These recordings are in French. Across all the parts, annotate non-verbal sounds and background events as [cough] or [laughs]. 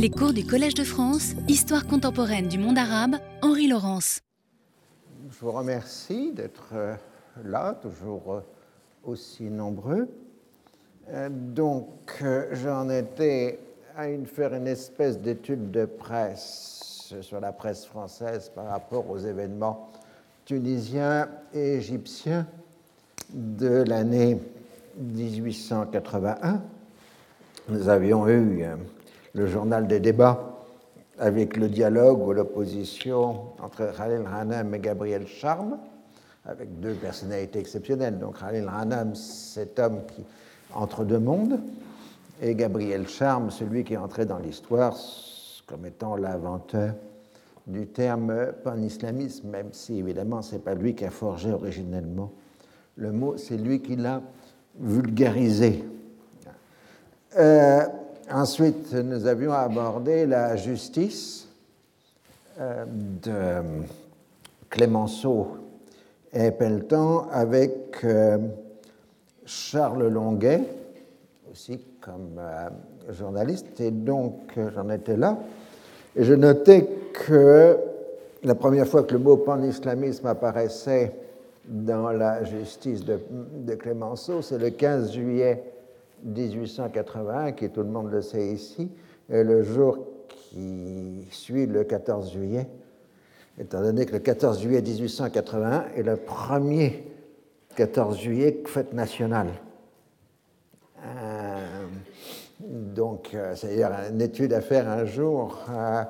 Les cours du Collège de France, Histoire contemporaine du monde arabe, Henri Laurence. Je vous remercie d'être euh, là, toujours euh, aussi nombreux. Euh, donc, j'en étais à faire une espèce d'étude de presse sur la presse française par rapport aux événements tunisiens et égyptiens de l'année 1881. Nous avions eu le journal des débats avec le dialogue ou l'opposition entre Khalil Hanam et Gabriel Charme, avec deux personnalités exceptionnelles. Donc Khalil Hanam, cet homme qui entre deux mondes, et Gabriel Charme, celui qui est entré dans l'histoire comme étant l'inventeur du terme pan-islamisme, même si évidemment ce n'est pas lui qui a forgé originellement le mot, c'est lui qui l'a vulgarisé. Euh, Ensuite, nous avions abordé la justice euh, de Clémenceau et Pelletan avec euh, Charles Longuet, aussi comme euh, journaliste, et donc j'en étais là. Et je notais que la première fois que le mot pan-islamisme apparaissait dans la justice de, de Clémenceau, c'est le 15 juillet 1881, qui tout le monde le sait ici, est le jour qui suit le 14 juillet, étant donné que le 14 juillet 1881 est le premier 14 juillet fête nationale. Euh, donc, euh, c'est une étude à faire un jour euh,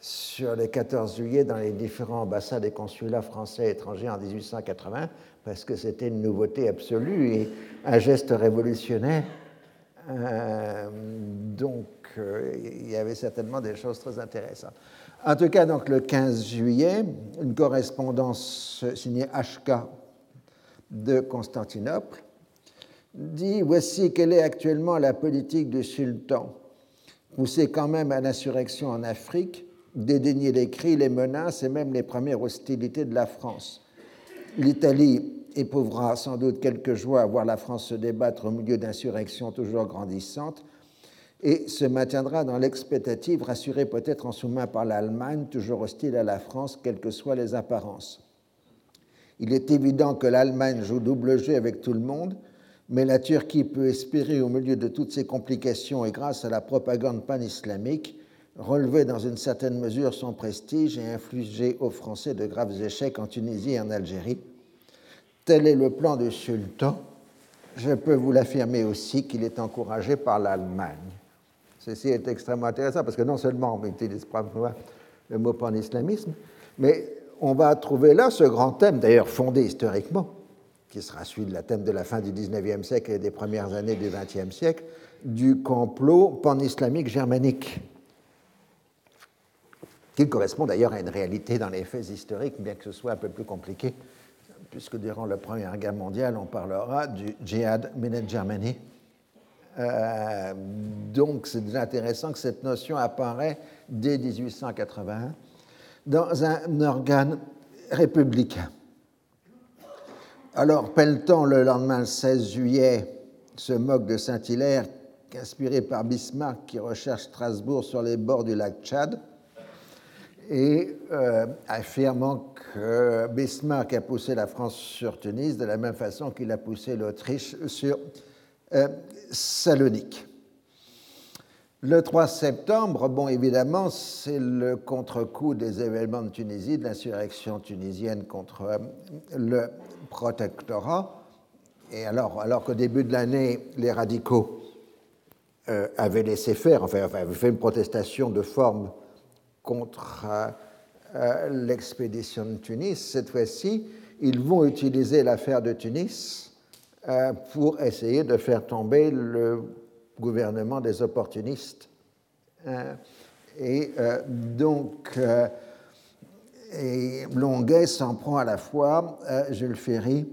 sur les 14 juillet dans les différents ambassades et consulats français et étrangers en 1880, parce que c'était une nouveauté absolue et un geste révolutionnaire euh, donc, euh, il y avait certainement des choses très intéressantes. En tout cas, donc, le 15 juillet, une correspondance signée HK de Constantinople dit Voici quelle est actuellement la politique du sultan. Poussé quand même à l'insurrection en Afrique, dédaigner les cris, les menaces et même les premières hostilités de la France. L'Italie éprouvera sans doute quelques joies à voir la France se débattre au milieu d'insurrections toujours grandissantes et se maintiendra dans l'expectative, rassurée peut-être en sous-main par l'Allemagne, toujours hostile à la France, quelles que soient les apparences. Il est évident que l'Allemagne joue double jeu avec tout le monde, mais la Turquie peut espérer, au milieu de toutes ces complications et grâce à la propagande pan-islamique, relever dans une certaine mesure son prestige et infliger aux Français de graves échecs en Tunisie et en Algérie, Tel est le plan du sultan. Je peux vous l'affirmer aussi qu'il est encouragé par l'Allemagne. Ceci est extrêmement intéressant parce que non seulement on utilise le mot pan-islamisme, mais on va trouver là ce grand thème, d'ailleurs fondé historiquement, qui sera celui de la thème de la fin du XIXe siècle et des premières années du XXe siècle, du complot pan-islamique germanique, qui correspond d'ailleurs à une réalité dans les faits historiques, bien que ce soit un peu plus compliqué puisque durant la Première Guerre mondiale, on parlera du Jihad Minute Germany. Euh, donc, c'est intéressant que cette notion apparaît dès 1881 dans un organe républicain. Alors, Pelletan, le lendemain, le 16 juillet, se moque de Saint-Hilaire, inspiré par Bismarck, qui recherche Strasbourg sur les bords du lac Tchad et euh, affirmant que Bismarck a poussé la France sur Tunis de la même façon qu'il a poussé l'Autriche sur euh, Salonique. Le 3 septembre, bon, évidemment, c'est le contre-coup des événements de Tunisie, de l'insurrection tunisienne contre euh, le protectorat. Et alors, alors qu'au début de l'année, les radicaux avaient laissé faire, enfin, avaient fait une protestation de forme contre euh, l'expédition de Tunis, cette fois-ci, ils vont utiliser l'affaire de Tunis euh, pour essayer de faire tomber le gouvernement des opportunistes. Euh, et donc, et Longuet s'en prend à la fois à Jules Ferry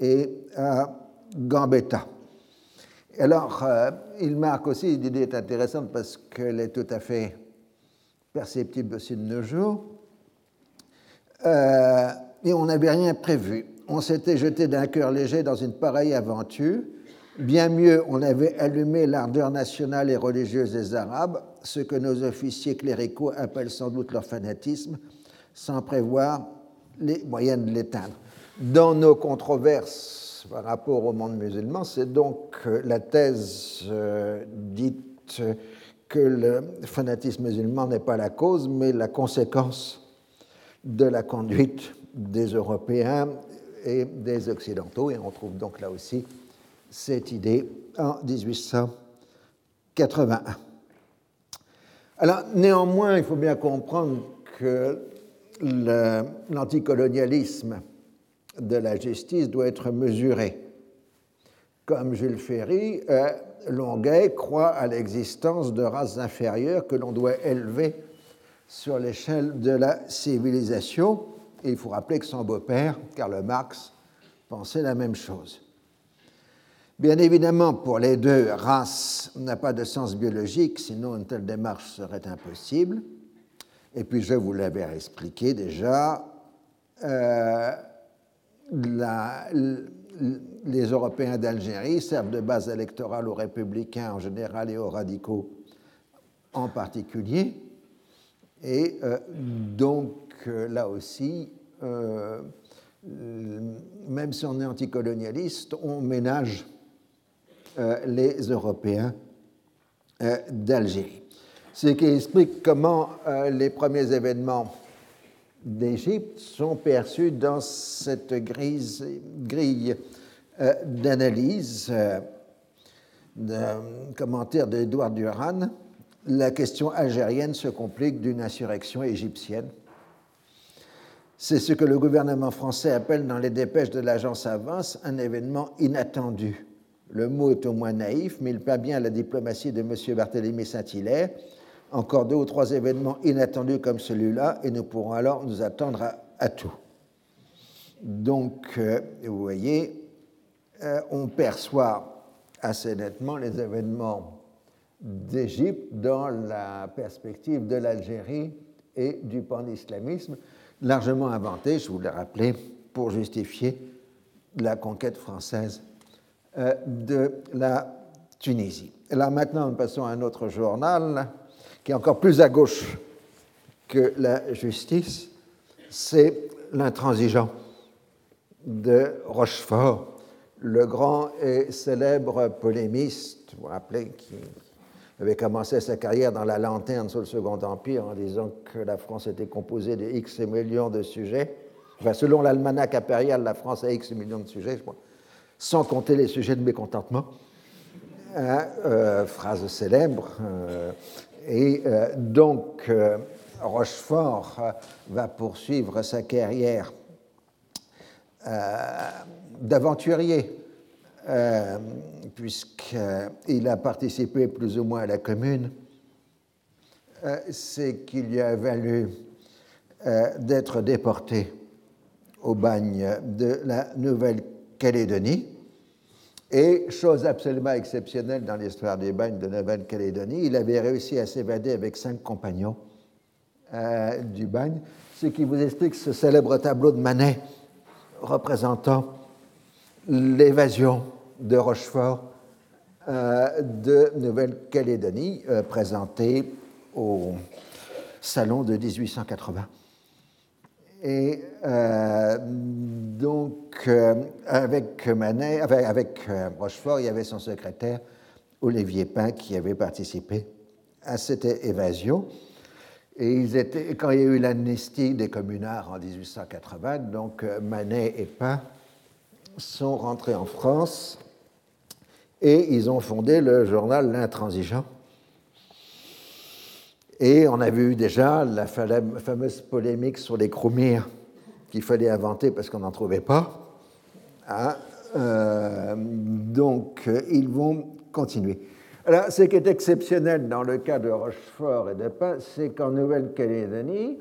et à Gambetta. Alors, il marque aussi une idée intéressante parce qu'elle est tout à fait perceptible aussi de nos jours. Euh, et on n'avait rien prévu. On s'était jeté d'un cœur léger dans une pareille aventure. Bien mieux, on avait allumé l'ardeur nationale et religieuse des Arabes, ce que nos officiers cléricaux appellent sans doute leur fanatisme, sans prévoir les moyens de l'éteindre. Dans nos controverses par rapport au monde musulman, c'est donc la thèse euh, dite que le fanatisme musulman n'est pas la cause, mais la conséquence de la conduite des Européens et des Occidentaux. Et on trouve donc là aussi cette idée en 1881. Alors, néanmoins, il faut bien comprendre que l'anticolonialisme de la justice doit être mesuré. Comme Jules Ferry, euh, Longuet croit à l'existence de races inférieures que l'on doit élever sur l'échelle de la civilisation. Il faut rappeler que son beau-père, Karl Marx, pensait la même chose. Bien évidemment, pour les deux, race n'a pas de sens biologique, sinon une telle démarche serait impossible. Et puis, je vous l'avais expliqué déjà, euh, les Européens d'Algérie servent de base électorale aux républicains en général et aux radicaux en particulier. Et euh, donc, euh, là aussi, euh, même si on est anticolonialiste, on ménage les Européens d'Algérie. Ce qui explique comment les premiers événements d'Égypte sont perçus dans cette grille d'analyse d'un commentaire d'Edouard Duran la question algérienne se complique d'une insurrection égyptienne. C'est ce que le gouvernement français appelle dans les dépêches de l'agence Avance un événement inattendu. Le mot est au moins naïf, mais il plaît bien à la diplomatie de M. Barthélemy Saint-Hilaire. Encore deux ou trois événements inattendus comme celui-là, et nous pourrons alors nous attendre à, tout. Donc, euh, vous voyez, euh, on perçoit assez nettement les événements d'Égypte dans la perspective de l'Algérie et du pan-islamisme, largement inventé, je vous l'ai rappelé, pour justifier la conquête française euh, de la Tunisie. Là maintenant, nous passons à un autre journal qui est encore plus à gauche que la justice, c'est l'intransigeant de Rochefort, le grand et célèbre polémiste, vous vous rappelez, qui avait commencé sa carrière dans la lanterne sous le Second Empire en disant que la France était composée de X millions de sujets. Enfin, selon l'almanach impérial, la France a X millions de sujets, sans compter les sujets de mécontentement. Hein, euh, phrase célèbre. Euh, et euh, donc, Rochefort va poursuivre sa carrière d'aventurier euh, puisqu'il a participé plus ou moins à la commune, euh, c'est qu'il lui a valu euh, d'être déporté au bagne de la Nouvelle-Calédonie. Et, chose absolument exceptionnelle dans l'histoire des bagnes de Nouvelle-Calédonie, il avait réussi à s'évader avec cinq compagnons du bagne, ce qui vous explique ce célèbre tableau de Manet représentant l'évasion de Rochefort euh, de Nouvelle-Calédonie, euh, présentée au salon de 1880. Et euh, donc, avec Manet, avec, Rochefort, il y avait son secrétaire Olivier Pain qui avait participé à cette évasion. Et ils étaient, quand il y a eu l'amnistie des communards en 1880, donc Manet et Pain sont rentrés en France et ils ont fondé le journal L'Intransigeant. Et on avait eu déjà la fameuse polémique sur les chromires qu'il fallait inventer parce qu'on n'en trouvait pas. Hein, euh, donc, ils vont continuer. Alors, ce qui est exceptionnel dans le cas de Rochefort et de Pin, c'est qu'en Nouvelle-Calédonie,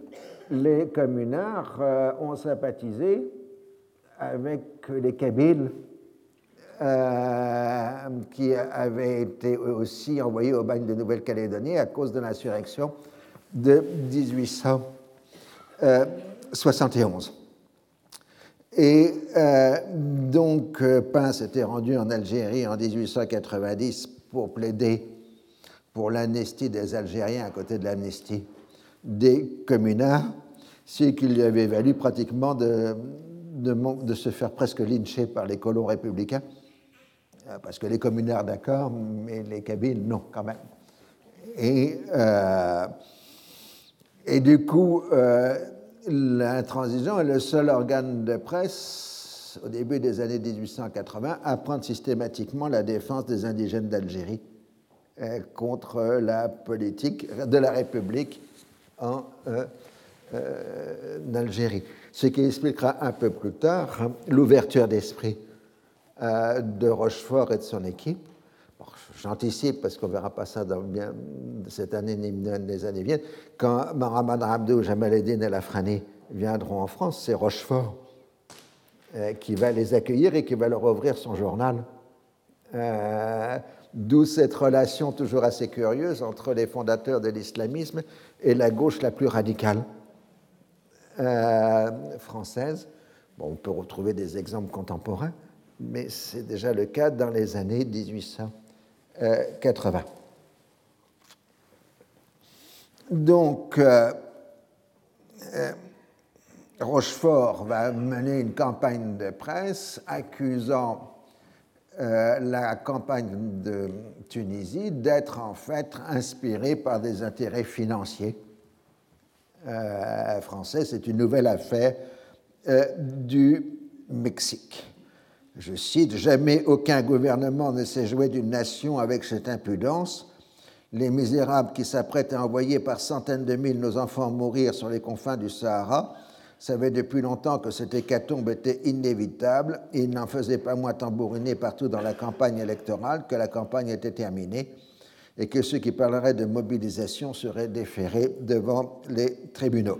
les communards euh, ont sympathisé avec les Kabyles qui avaient été aussi envoyés au bagne de Nouvelle-Calédonie à cause de l'insurrection de 1871. Et donc, Pin s'était rendu en Algérie en 1890 pour plaider pour l'amnistie des Algériens à côté de l'amnistie des communards, ce qui lui avait valu pratiquement de, de, se faire presque lyncher par les colons républicains, euh, parce que les communards d'accord, mais les Kabyles non quand même. Et, euh, et du coup, euh, l'intransigeant est le seul organe de presse au début des années 1880 à prendre systématiquement la défense des indigènes d'Algérie euh, contre la politique de la République en Algérie ce qui expliquera un peu plus tard l'ouverture d'esprit euh, de Rochefort et de son équipe. J'anticipe parce qu'on ne verra pas ça dans bien cette année ni les années viennent. Quand Mahamad Abdou, Jamal Eddin et Lafrani viendront en France, c'est Rochefort euh, qui va les accueillir et qui va leur ouvrir son journal. Euh, d'où cette relation toujours assez curieuse entre les fondateurs de l'islamisme et la gauche la plus radicale. Euh, française. Bon, on peut retrouver des exemples contemporains, mais c'est déjà le cas dans les années 1880. Donc, euh, euh, Rochefort va mener une campagne de presse accusant la campagne de Tunisie d'être en fait inspirée par des intérêts financiers euh, français, c'est une nouvelle affaire euh, du Mexique. Je cite, Jamais aucun gouvernement ne s'est joué d'une nation avec cette impudence. Les misérables qui s'apprêtent à envoyer par centaines de mille nos enfants mourir sur les confins du Sahara savaient depuis longtemps que cette hécatombe était inévitable et ils n'en faisaient pas moins tambouriner partout dans la campagne électorale que la campagne était terminée et que ceux qui parleraient de mobilisation seraient déférés devant les tribunaux.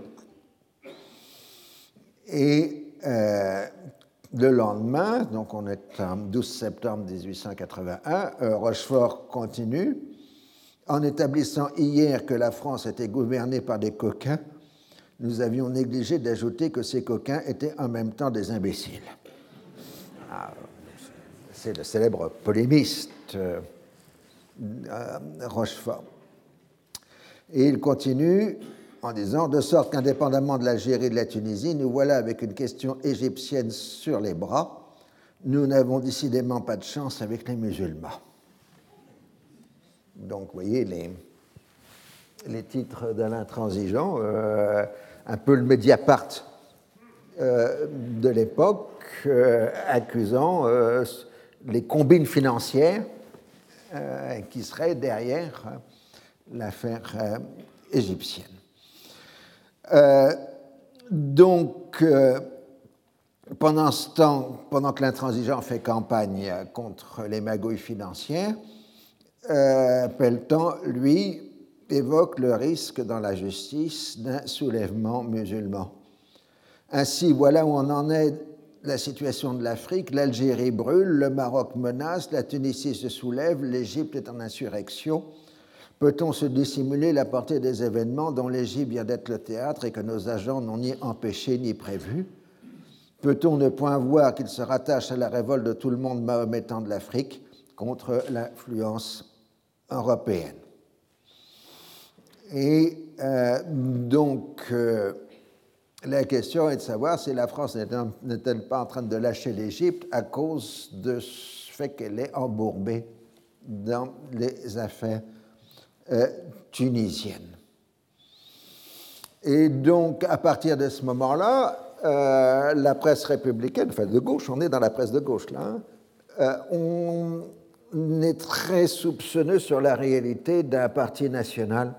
Et euh, le lendemain, donc on est en 12 septembre 1881, euh, Rochefort continue. En établissant hier que la France était gouvernée par des coquins, nous avions négligé d'ajouter que ces coquins étaient en même temps des imbéciles. Ah, c'est le célèbre polémiste. Euh, euh, Rochefort. Et il continue en disant De sorte qu'indépendamment de l'Algérie et de la Tunisie, nous voilà avec une question égyptienne sur les bras. Nous n'avons décidément pas de chance avec les musulmans. Donc, vous voyez les, titres d'Alain Transigeant, euh, un peu le Mediapart euh, de l'époque, accusant les combines financières euh, qui serait derrière euh, l'affaire euh, donc, pendant ce temps, pendant que l'intransigeant fait campagne contre les magouilles financières, Pelletan, lui, évoque le risque dans la justice d'un soulèvement musulman. Ainsi, voilà où on en est la situation de l'Afrique, l'Algérie brûle, le Maroc menace, la Tunisie se soulève, l'Égypte est en insurrection. Peut-on se dissimuler la portée des événements dont l'Égypte vient d'être le théâtre et que nos agents n'ont ni empêché ni prévu? Peut-on ne point voir qu'il se rattache à la révolte de tout le monde mahométan de l'Afrique contre l'influence européenne? Et euh, donc, euh, la question est de savoir si la France n'est-elle pas en train de lâcher l'Égypte à cause de ce fait qu'elle est embourbée dans les affaires euh, tunisiennes. Et donc, à partir de ce moment-là, euh, la presse républicaine, enfin de gauche, on est dans la presse de gauche là, hein, euh, on est très soupçonneux sur la réalité d'un parti national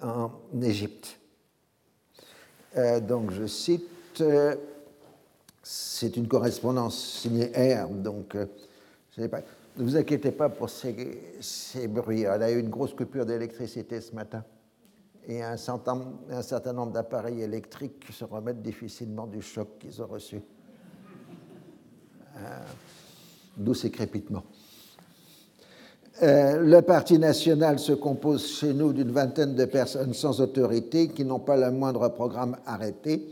en Égypte. Donc je cite, c'est une correspondance signée R, donc euh, pas, ne vous inquiétez pas pour ces, bruits. Elle a eu une grosse coupure d'électricité ce matin et un certain, nombre d'appareils électriques se remettent difficilement du choc qu'ils ont reçu. D'où ces crépitements. Euh, le Parti national se compose chez nous d'une vingtaine de personnes sans autorité qui n'ont pas le moindre programme arrêté,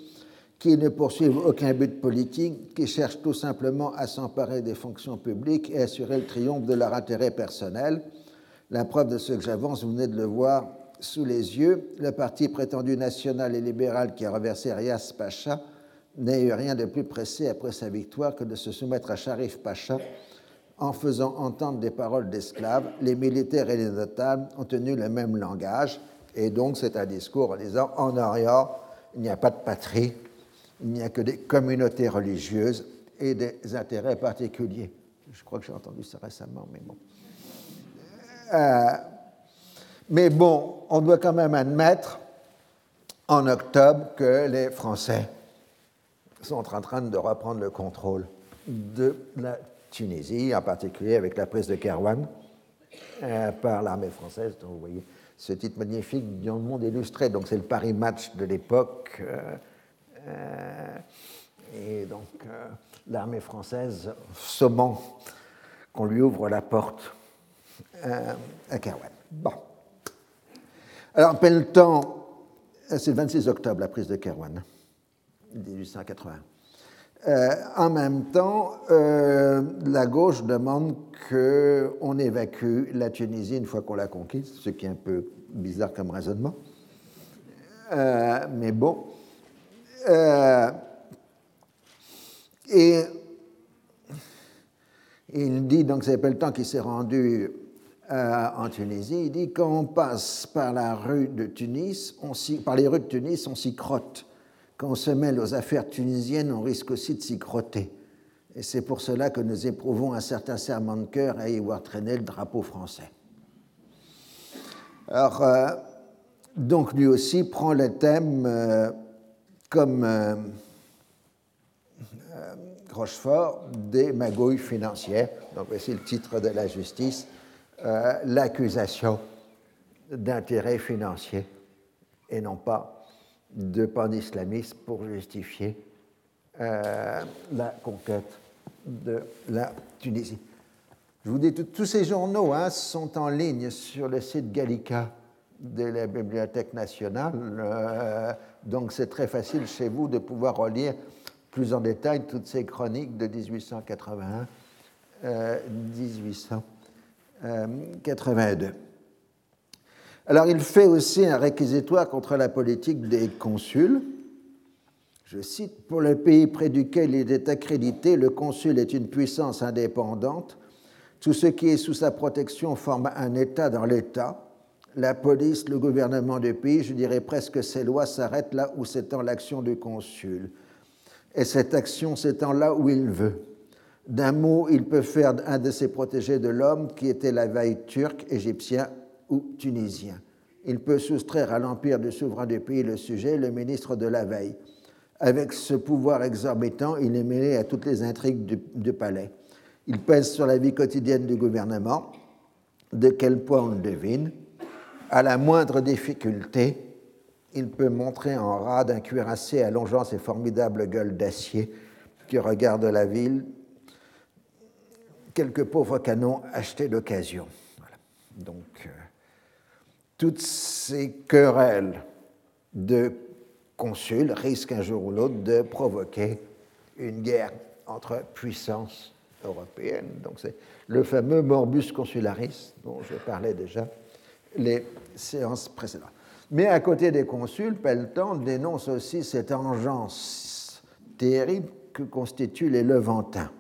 qui ne poursuivent aucun but politique, qui cherchent tout simplement à s'emparer des fonctions publiques et assurer le triomphe de leur intérêt personnel. La preuve de ce que j'avance, vous venez de le voir sous les yeux. Le parti prétendu national et libéral qui a reversé Rias Pacha n'a eu rien de plus pressé après sa victoire que de se soumettre à Sharif Pacha en faisant entendre des paroles d'esclaves. Les militaires et les notables ont tenu le même langage. Et donc, c'est un discours en disant en Orient, il n'y a pas de patrie, il n'y a que des communautés religieuses et des intérêts particuliers. Je crois que j'ai entendu ça récemment, mais bon. Euh, mais bon, on doit quand même admettre en octobre que les Français sont en train de reprendre le contrôle de la Tunisie, en particulier avec la prise de Kerouan euh, par l'armée française. Donc, vous voyez ce titre magnifique dans le monde illustré. Donc, c'est le Paris Match de l'époque. Euh, et donc, l'armée française sommant qu'on lui ouvre la porte à Kerouan. Bon. Alors, Pelletan, c'est le 26 octobre, la prise de Kerouan, 1880. Euh, en même temps, euh, la gauche demande qu'on évacue la Tunisie une fois qu'on l'a conquise, ce qui est un peu bizarre comme raisonnement. Euh, mais bon. Et il dit, donc c'est temps qui s'est rendu en Tunisie, il dit quand on passe par la rue de Tunis, on par les rues de Tunis, on s'y crotte quand on se mêle aux affaires tunisiennes, on risque aussi de s'y crotter. Et c'est pour cela que nous éprouvons un certain serment de cœur à y voir traîner le drapeau français. Alors, euh, donc lui aussi prend le thème euh, comme euh, Rochefort des magouilles financières. Donc voici le titre de la justice, l'accusation d'intérêt financier et non pas de pan-islamisme pour justifier euh, la conquête de la Tunisie. Je vous dis, tous ces journaux hein, sont en ligne sur le site Gallica de la Bibliothèque nationale, euh, donc c'est très facile chez vous de pouvoir relire plus en détail toutes ces chroniques de 1881, 1882. Alors il fait aussi un réquisitoire contre la politique des consuls. Je cite, Pour le pays près duquel il est accrédité, le consul est une puissance indépendante. Tout ce qui est sous sa protection forme un État dans l'État. La police, le gouvernement du pays, je dirais presque ses lois s'arrêtent là où s'étend l'action du consul. Et cette action s'étend là où il veut. D'un mot, il peut faire un de ses protégés de l'homme, qui était la veille turc, égyptien ou tunisien. Il peut soustraire à l'empire du souverain du pays le sujet, le ministre de la veille. Avec ce pouvoir exorbitant, il est mêlé à toutes les intrigues du, palais. Il pèse sur la vie quotidienne du gouvernement. De quel point on le devine. À la moindre difficulté, il peut montrer en rade un cuirassé allongeant ses formidables gueules d'acier qui regardent la ville, quelques pauvres canons achetés d'occasion. Donc, euh, toutes ces querelles de consuls risquent un jour ou l'autre de provoquer une guerre entre puissances européennes. Donc c'est le fameux morbus consularis dont je parlais déjà les séances précédentes. Mais à côté des consuls, Pelletan dénonce aussi cette engeance terrible que constituent les Levantins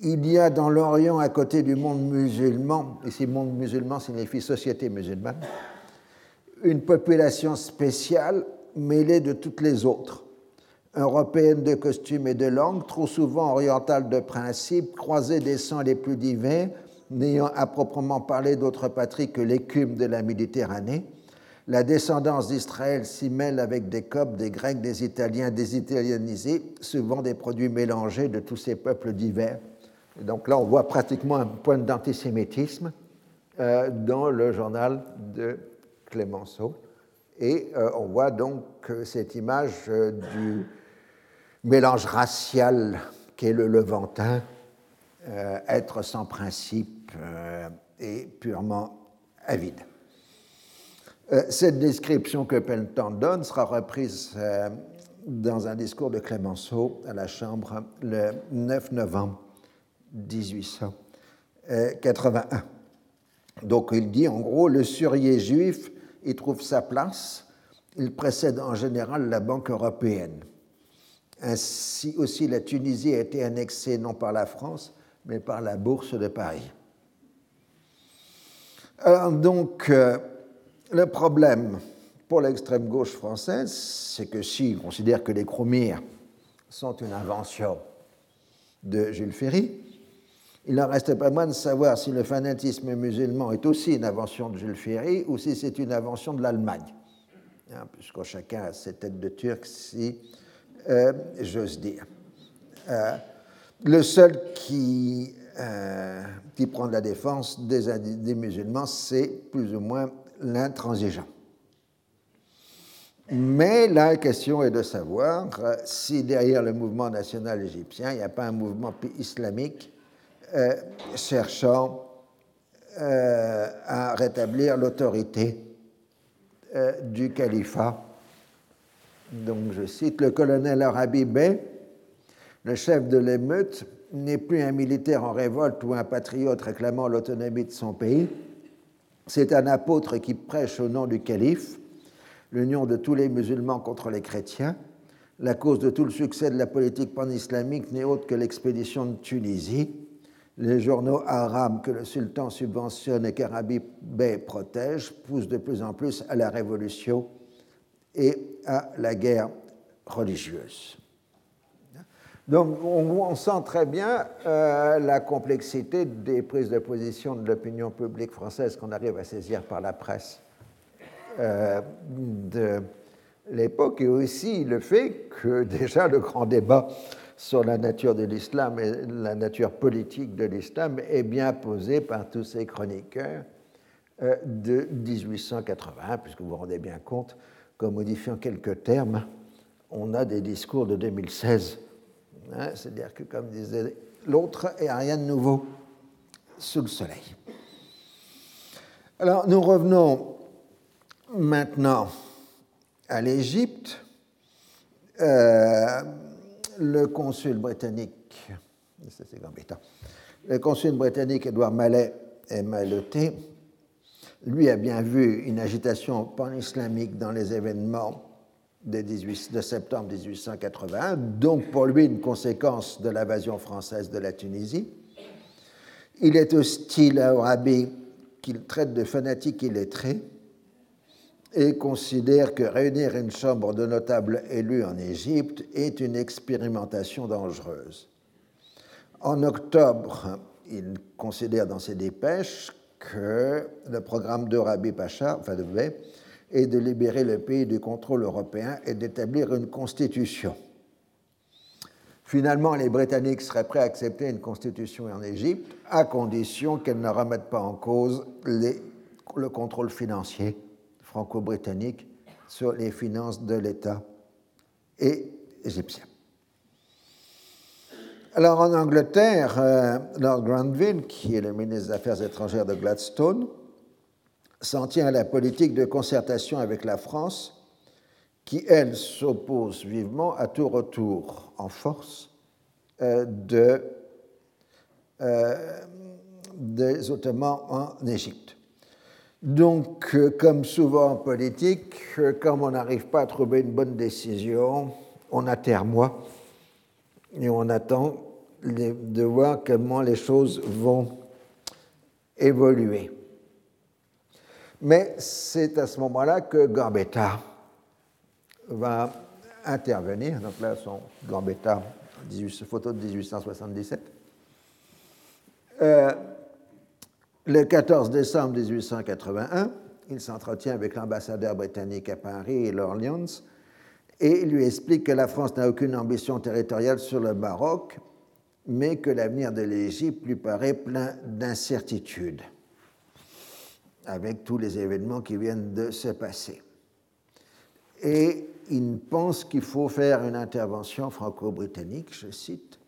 il y a dans l'Orient, à côté du monde musulman, ici monde musulman signifie société musulmane, une population spéciale mêlée de toutes les autres, européenne de costume et de langue, trop souvent orientale de principe, croisée des sangs les plus divins, n'ayant à proprement parler d'autre patrie que l'écume de la Méditerranée. La descendance d'Israël s'y mêle avec des Coptes, des Grecs, des Italiens, des Italianisés, souvent des produits mélangés de tous ces peuples divers donc là, on voit pratiquement un point d'antisémitisme euh, dans le journal de Clémenceau. Et euh, on voit donc cette image euh, du mélange racial qu'est le Levantin, être sans principe et purement avide. cette description que Pelletan donne sera reprise dans un discours de Clémenceau à la Chambre le 9 novembre 1881. Donc il dit en gros, le surier juif, il trouve sa place, il précède en général la Banque européenne. Ainsi aussi la Tunisie a été annexée non par la France, mais par la Bourse de Paris. Alors donc, euh, le problème pour l'extrême gauche française, c'est que si on considère que les Chromires sont une invention de Jules Ferry, il n'en reste pas moins de savoir si le fanatisme musulman est aussi une invention de Jules Ferry ou si c'est une invention de l'Allemagne. Hein, puisque chacun a ses têtes de Turc, si euh, j'ose dire. Euh, le seul qui, euh, qui prend la défense des, musulmans, c'est plus ou moins l'intransigeant. Mais la question est de savoir si derrière le mouvement national égyptien, il n'y a pas un mouvement islamique euh, cherchant euh, à rétablir l'autorité euh, du califat. Donc je cite le colonel Arabi Bey, le chef de l'émeute, n'est plus un militaire en révolte ou un patriote réclamant l'autonomie de son pays, c'est un apôtre qui prêche au nom du calife l'union de tous les musulmans contre les chrétiens. La cause de tout le succès de la politique pan-islamique n'est autre que l'expédition de Tunisie les journaux arabes que le sultan subventionne et qu'Arabie Bey protège poussent de plus en plus à la révolution et à la guerre religieuse. Donc on, sent très bien euh, la complexité des prises de position de l'opinion publique française qu'on arrive à saisir par la presse euh, de l'époque et aussi le fait que [laughs] déjà le grand débat sur la nature de l'islam et la nature politique de l'islam est bien posé par tous ces chroniqueurs euh, de 1880, puisque vous vous rendez bien compte qu'en modifiant quelques termes, on a des discours de 2016. Hein, c'est-à-dire que, comme disait l'autre, il n'y a rien de nouveau sous le soleil. Alors, nous revenons maintenant à l'Égypte. Euh, le consul britannique, le consul britannique Edouard Mallet est Maleté, lui a bien vu une agitation pan-islamique dans les événements de, 18, de, septembre 1881, donc pour lui une conséquence de l'invasion française de la Tunisie. Il est hostile à Arabi qu'il traite de fanatique illettré et considère que réunir une chambre de notables élus en Égypte est une expérimentation dangereuse. En octobre, il considère dans ses dépêches que le programme de Rabi Pacha, enfin de est de libérer le pays du contrôle européen et d'établir une constitution. Finalement, les Britanniques seraient prêts à accepter une constitution en Égypte à condition qu'elle ne remette pas en cause le contrôle financier franco-britannique sur les finances de l'État et égyptien. Alors en Angleterre, euh, Lord Granville, qui est le ministre des Affaires étrangères de Gladstone, s'en tient à la politique de concertation avec la France, qui, elle, s'oppose vivement à tout retour en force euh, euh, des Ottomans en Égypte. Donc, euh, comme souvent en politique, comme on n'arrive pas à trouver une bonne décision, on attermoie et on attend de voir comment les choses vont évoluer. Mais c'est à ce moment-là que Gambetta va intervenir. Donc là, son Gambetta, photo de 1877. Euh, le 14 décembre 1881, il s'entretient avec l'ambassadeur britannique à Paris et l'Orléans et lui explique que la France n'a aucune ambition territoriale sur le Maroc, mais que l'avenir de l'Égypte lui paraît plein d'incertitudes, avec tous les événements qui viennent de se passer. Et il pense qu'il faut faire une intervention franco-britannique, je cite,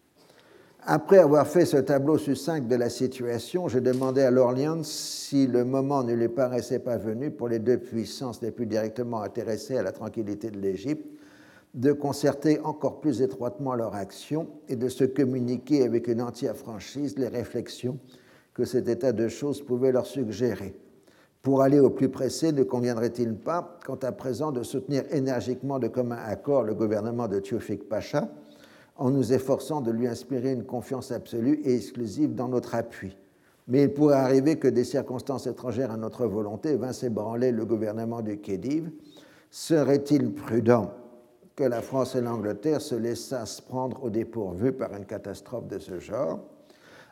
après avoir fait ce tableau succinct de la situation, je demandais à l'Orléans si le moment ne lui paraissait pas venu pour les deux puissances les plus directement intéressées à la tranquillité de l'Égypte, de concerter encore plus étroitement leur action et de se communiquer avec une entière franchise les réflexions que cet état de choses pouvait leur suggérer. Pour aller au plus pressé, ne conviendrait-il pas, quant à présent, de soutenir énergiquement de commun accord le gouvernement de Théophile Pacha en nous efforçant de lui inspirer une confiance absolue et exclusive dans notre appui? Mais il pourrait arriver que des circonstances étrangères à notre volonté vinssent ébranler le gouvernement du Khedive. Serait-il prudent que la France et l'Angleterre se laissassent prendre au dépourvu par une catastrophe de ce genre?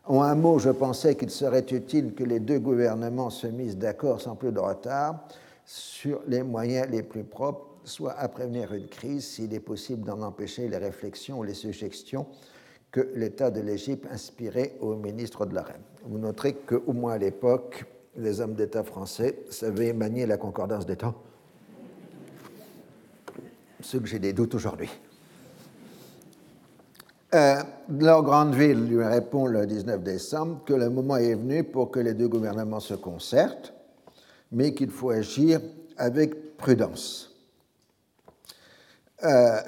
En un mot, je pensais qu'il serait utile que les deux gouvernements se misent d'accord sans plus de retard sur les moyens les plus propres, soit à prévenir une crise s'il est possible d'en empêcher les réflexions ou les suggestions que l'État de l'Égypte inspirait au ministre de la Reine. Vous noterez qu'au moins à l'époque, les hommes d'État français savaient manier la concordance des temps, ce que j'ai des doutes aujourd'hui. Euh, Lord Granville lui répond le 19 décembre que le moment est venu pour que les deux gouvernements se concertent, mais qu'il faut agir avec prudence. Euh,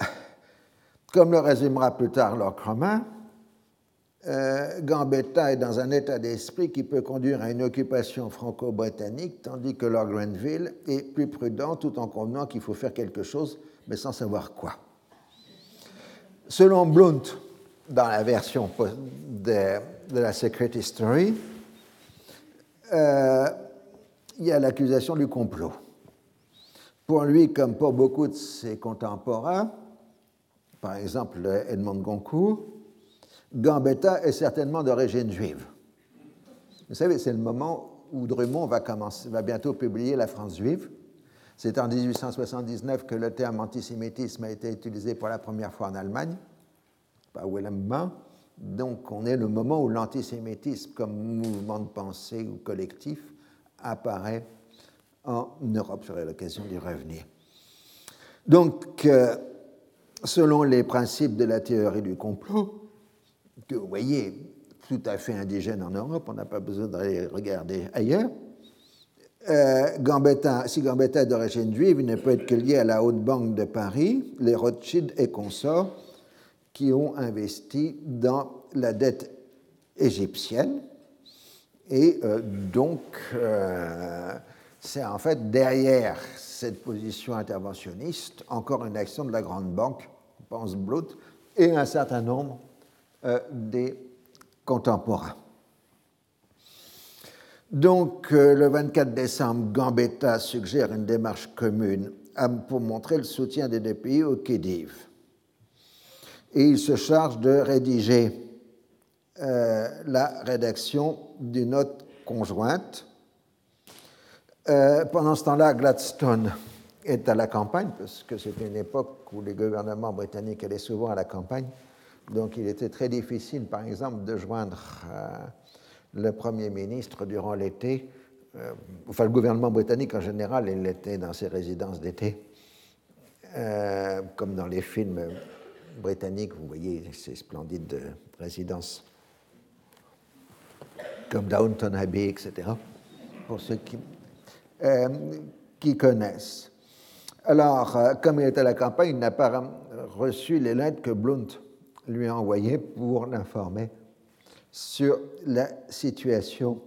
comme le résumera plus tard Lord Cromin, euh, Gambetta est dans un état d'esprit qui peut conduire à une occupation franco-britannique, tandis que Lord Granville est plus prudent tout en convenant qu'il faut faire quelque chose, mais sans savoir quoi. Selon Blount, dans la version de, la Secret History, euh, il y a l'accusation du complot. Pour lui, comme pour beaucoup de ses contemporains, par exemple Edmond Goncourt, Gambetta est certainement d'origine juive. Vous savez, c'est le moment où Drummond va, bientôt publier La France juive. C'est en 1879 que le terme antisémitisme a été utilisé pour la première fois en Allemagne par Willem Donc on est le moment où l'antisémitisme comme mouvement de pensée ou collectif apparaît en Europe. J'aurai l'occasion d'y revenir. Donc, euh, selon les principes de la théorie du complot, que vous voyez tout à fait indigène en Europe, on n'a pas besoin d'aller regarder ailleurs, euh, Gambetta, si Gambetta est d'origine juive, il ne peut être que lié à la Haute Banque de Paris, les Rothschild et consorts, qui ont investi dans la dette égyptienne. Et euh, donc, euh, c'est en fait derrière cette position interventionniste encore une action de la Grande Banque, pense Blount, et un certain nombre euh, des contemporains. Donc, le 24 décembre, Gambetta suggère une démarche commune pour montrer le soutien des deux pays au Khedive et il se charge de rédiger euh, la rédaction d'une note conjointe. Euh, pendant ce temps-là, Gladstone est à la campagne, parce que c'était une époque où les gouvernements britanniques allaient souvent à la campagne. Donc il était très difficile, par exemple, de joindre euh, le Premier ministre durant l'été. enfin, le gouvernement britannique en général, il était dans ses résidences d'été, comme dans les films britannique, vous voyez ces splendides résidences comme Downton Abbey, etc., pour ceux qui, euh, connaissent. Alors, euh, comme il était à la campagne, il n'a pas reçu les lettres que Blount lui a envoyées pour l'informer sur la situation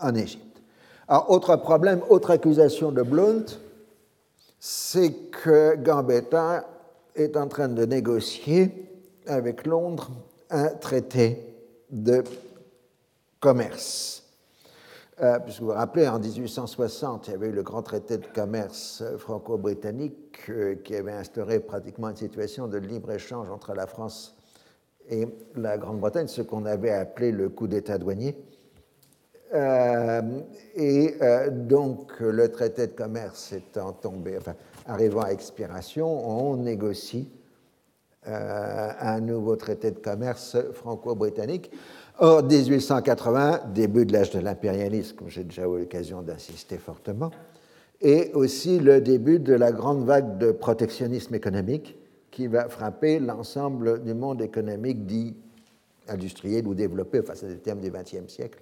en Égypte. Alors, autre problème, autre accusation de Blount, c'est que Gambetta est en train de négocier avec Londres un traité de commerce. Euh, vous vous rappelez, en 1860, il y avait eu le grand traité de commerce franco-britannique euh, qui avait instauré pratiquement une situation de libre-échange entre la France et la Grande-Bretagne, ce qu'on avait appelé le coup d'État douanier. Euh, et donc, le traité de commerce étant tombé, arrivant à expiration, on négocie euh, un nouveau traité de commerce franco-britannique. Or, 1880, début de l'âge de l'impérialisme, comme j'ai déjà eu l'occasion d'insister fortement, et aussi le début de la grande vague de protectionnisme économique qui va frapper l'ensemble du monde économique dit industriel ou développé, enfin c'est le terme du XXe siècle,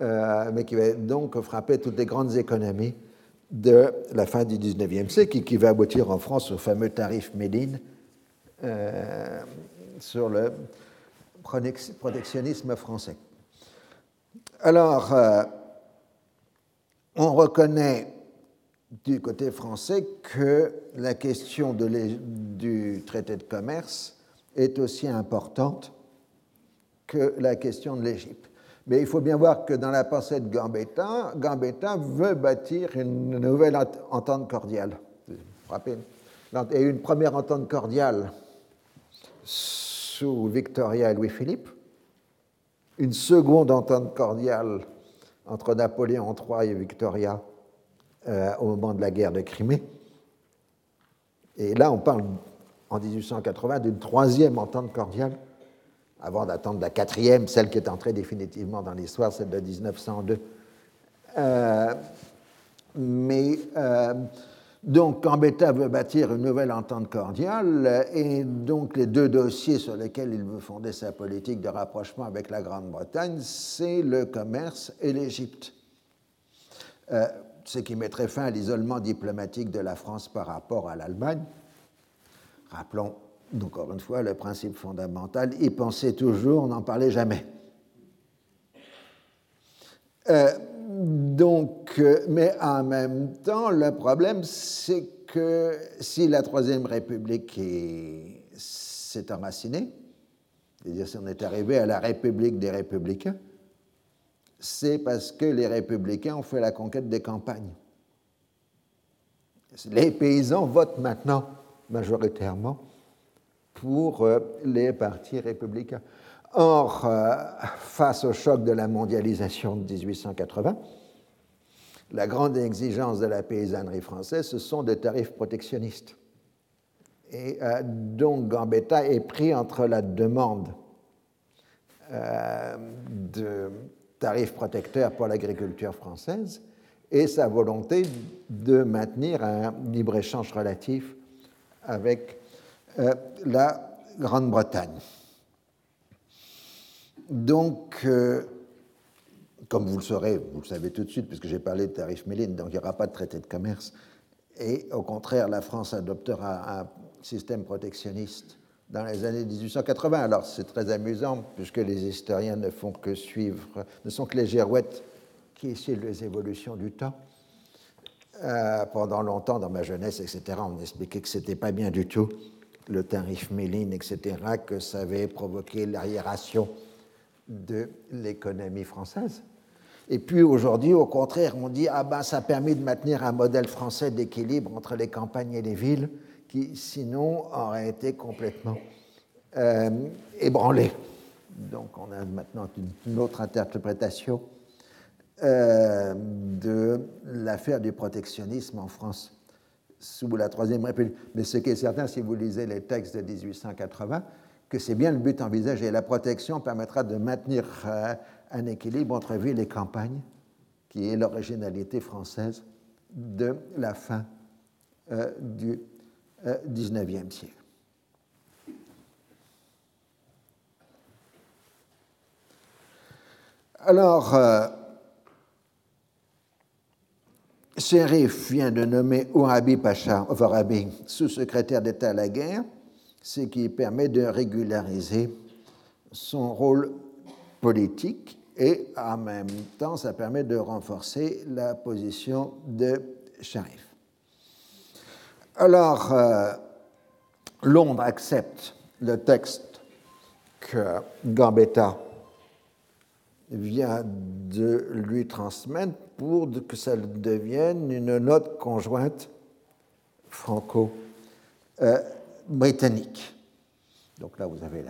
euh, mais qui va donc frapper toutes les grandes économies de la fin du XIXe siècle et qui va aboutir en France au fameux tarif Méline euh, sur le protectionnisme français. Alors, euh, on reconnaît du côté français que la question du traité de commerce est aussi importante que la question de l'Égypte. Mais il faut bien voir que dans la pensée de Gambetta, Gambetta veut bâtir une nouvelle entente cordiale. Et une première entente cordiale sous Victoria et Louis-Philippe, une seconde entente cordiale entre Napoléon III et Victoria euh, au moment de la guerre de Crimée. Et là, on parle en 1880 d'une troisième entente cordiale, avant d'attendre la quatrième, celle qui est entrée définitivement dans l'histoire, celle de 1902. Euh, mais euh, donc, Gambetta veut bâtir une nouvelle entente cordiale, et donc les deux dossiers sur lesquels il veut fonder sa politique de rapprochement avec la Grande-Bretagne, c'est le commerce et l'Égypte. Euh, ce qui mettrait fin à l'isolement diplomatique de la France par rapport à l'Allemagne. Rappelons encore une fois le principe fondamental, y penser toujours, n'en parler jamais. Euh, donc, euh, mais en même temps, le problème, c'est que si la Troisième République s'est enracinée, c'est-à-dire si on est arrivé à la République des Républicains, c'est parce que les Républicains ont fait la conquête des campagnes. Les paysans votent maintenant majoritairement pour euh, les partis républicains. Or, euh, face au choc de la mondialisation de 1880, la grande exigence de la paysannerie française, ce sont des tarifs protectionnistes. Et euh, donc Gambetta est pris entre la demande de tarifs protecteurs pour l'agriculture française et sa volonté de maintenir un libre-échange relatif avec la Grande-Bretagne. Donc, euh, comme vous le saurez, vous le savez tout de suite, puisque j'ai parlé de tarif Méline, donc il n'y aura pas de traité de commerce. Et au contraire, la France adoptera un système protectionniste dans les années 1880. Alors c'est très amusant, puisque les historiens ne font que suivre, ne sont que les girouettes qui suivent les évolutions du temps. Euh, pendant longtemps, dans ma jeunesse, etc., on expliquait que ce n'était pas bien du tout le tarif Méline, etc., que ça avait provoqué l'arriération de l'économie française. Et puis aujourd'hui, au contraire, on dit ah ben ça a permis de maintenir un modèle français d'équilibre entre les campagnes et les villes, qui sinon aurait été complètement euh, ébranlé. Donc on a maintenant une autre interprétation euh, de l'affaire du protectionnisme en France sous la Troisième République. Mais ce qui est certain, si vous lisez les textes de 1880, que c'est bien le but envisagé. La protection permettra de maintenir euh, un équilibre entre ville et campagne, qui est l'originalité française de la fin euh, du euh, siècle. Alors, Sherif vient de nommer Ouabi Pacha Varabi sous-secrétaire d'État à la guerre ce qui permet de régulariser son rôle politique et en même temps ça permet de renforcer la position de Sharif. Alors, euh, Londres accepte le texte que Gambetta vient de lui transmettre pour que ça devienne une note conjointe franco- euh. Donc là, vous avez